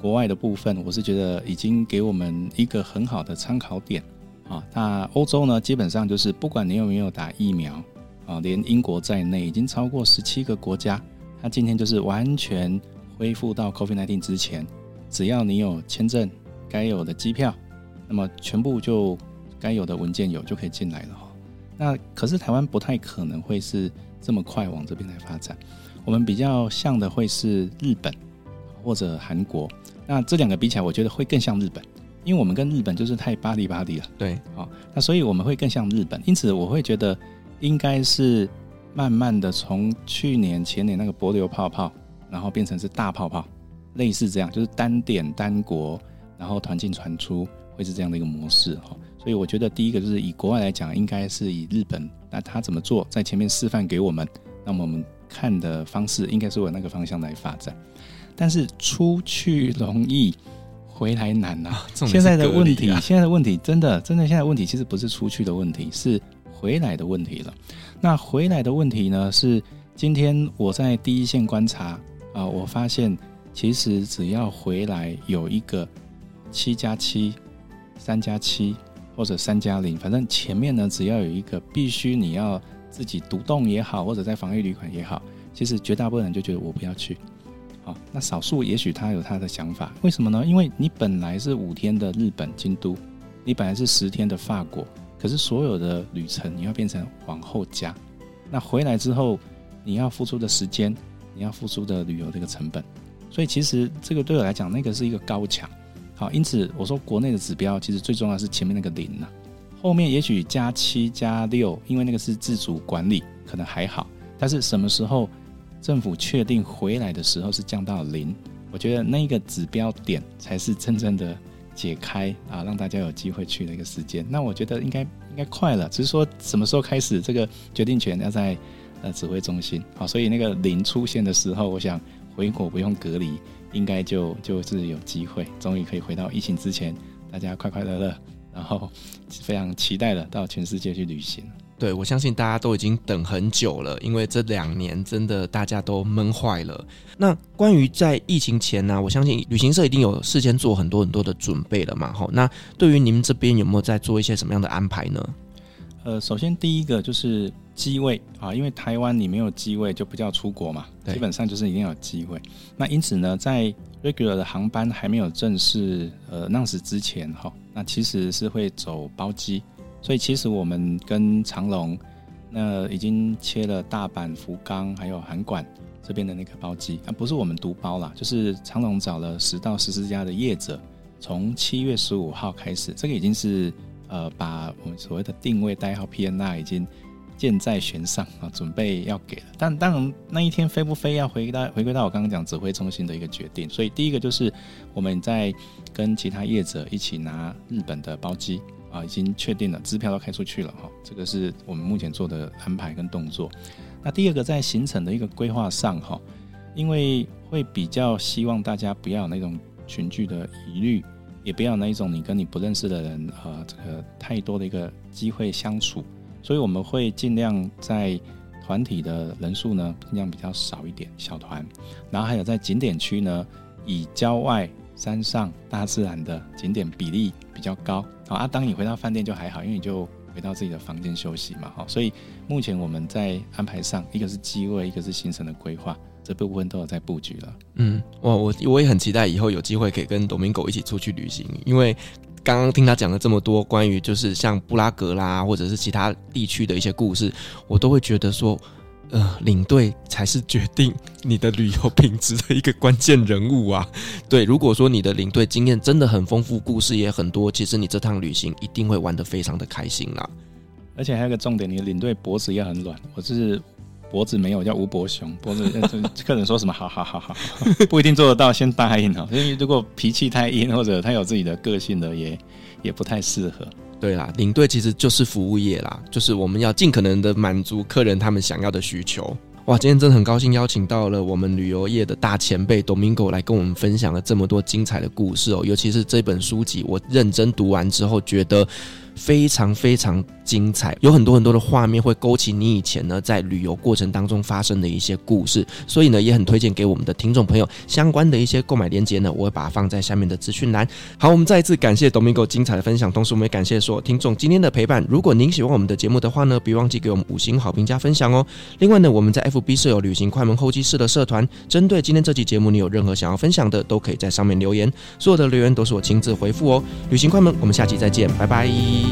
C: 国外的部分，我是觉得已经给我们一个很好的参考点啊。那欧洲呢，基本上就是不管你有没有打疫苗啊，连英国在内，已经超过十七个国家。那今天就是完全恢复到 COVID-19 之前，只要你有签证、该有的机票，那么全部就该有的文件有就可以进来了哈。那可是台湾不太可能会是这么快往这边来发展，我们比较像的会是日本或者韩国。那这两个比起来，我觉得会更像日本，因为我们跟日本就是太巴黎巴黎了。
A: 对，
C: 好，那所以我们会更像日本，因此我会觉得应该是。慢慢的从去年前年那个帛流泡泡，然后变成是大泡泡，类似这样，就是单点单国，然后团进团出，会是这样的一个模式哈。所以我觉得第一个就是以国外来讲，应该是以日本，那他怎么做，在前面示范给我们，那么我们看的方式应该是往那个方向来发展。但是出去容易，回来难 *laughs*
A: 呐、
C: 现在的问题，现在的问题真的真的，现在问题其实不是出去的问题，是回来的问题了。那回来的问题呢？是今天我在第一线观察啊，我发现其实只要回来有一个七加七、三加七或者三加零反正前面呢只要有一个必须你要自己独栋也好，或者在防疫旅馆也好，其实绝大部分人就觉得我不要去。好，那少数也许他有他的想法，为什么呢？因为你本来是五天的日本京都，你本来是十天的法国，可是所有的旅程你要变成往后加，那回来之后你要付出的时间，你要付出的旅游这个成本，所以其实这个对我来讲，那个是一个高墙。好，因此我说国内的指标其实最重要是前面那个零呐，后面也许加七加六，因为那个是自主管理，可能还好，但是什么时候？政府确定回来的时候是降到零，我觉得那个指标点才是真正的解开啊，让大家有机会去的一个时间。那我觉得应该应该快了，只是说什么时候开始，这个决定权要在呃指挥中心。好，所以那个零出现的时候，我想回国不用隔离，应该就就是有机会，终于可以回到疫情之前，大家快快乐乐，然后非常期待的到全世界去旅行。
A: 对，我相信大家都已经等很久了，因为这两年真的大家都闷坏了。那关于在疫情前呢、啊，我相信旅行社一定有事先做很多很多的准备了嘛。好，那对于你们这边有没有在做一些什么样的安排呢？
C: 呃，首先第一个就是机位啊，因为台湾你没有机位就不叫出国嘛，基本上就是一定要有机位。那因此呢，在 regular 的航班还没有正式呃 announce 之前哈，那其实是会走包机。所以其实我们跟长龙那已经切了大阪、福冈还有函馆这边的那个包机啊，不是我们独包啦，就是长龙找了十到十四家的业者，从七月十五号开始，这个已经是呃把我们所谓的定位代号 PNR 已经箭在弦上啊，准备要给了。但当然那一天飞不飞要回到回归到我刚刚讲指挥中心的一个决定。所以第一个就是我们在跟其他业者一起拿日本的包机。啊，已经确定了，支票都开出去了哈。这个是我们目前做的安排跟动作。那第二个在行程的一个规划上哈，因为会比较希望大家不要有那种群聚的疑虑，也不要那一种你跟你不认识的人呃这个太多的一个机会相处，所以我们会尽量在团体的人数呢尽量比较少一点，小团。然后还有在景点区呢，以郊外。山上大自然的景点比例比较高，好啊。当你回到饭店就还好，因为你就回到自己的房间休息嘛，好。所以目前我们在安排上，一个是机位，一个是行程的规划，这部分都有在布局了。
A: 嗯，哇，我我也很期待以后有机会可以跟 Domingo 一起出去旅行，因为刚刚听他讲了这么多关于就是像布拉格啦，或者是其他地区的一些故事，我都会觉得说。呃，领队才是决定你的旅游品质的一个关键人物啊。*laughs* 对，如果说你的领队经验真的很丰富，故事也很多，其实你这趟旅行一定会玩得非常的开心啦。
C: 而且还有个重点，你的领队脖子要很软。我是脖子没有，叫吴伯雄，脖子 *laughs* 客人说什么好好好好好，不一定做得到，先答应哦。因为如果脾气太硬，或者他有自己的个性的，也也不太适合。
A: 对啦，领队其实就是服务业啦，就是我们要尽可能的满足客人他们想要的需求。哇，今天真的很高兴邀请到了我们旅游业的大前辈 Domingo 来跟我们分享了这么多精彩的故事哦，尤其是这本书籍，我认真读完之后觉得。非常非常精彩，有很多很多的画面会勾起你以前呢在旅游过程当中发生的一些故事，所以呢也很推荐给我们的听众朋友。相关的一些购买链接呢，我会把它放在下面的资讯栏。好，我们再一次感谢 Domingo 精彩的分享，同时我们也感谢所有听众今天的陪伴。如果您喜欢我们的节目的话呢，别忘记给我们五星好评加分享哦。另外呢，我们在 FB 设有旅行快门候机室的社团，针对今天这期节目，你有任何想要分享的，都可以在上面留言，所有的留言都是我亲自回复哦。旅行快门，我们下期再见，拜拜。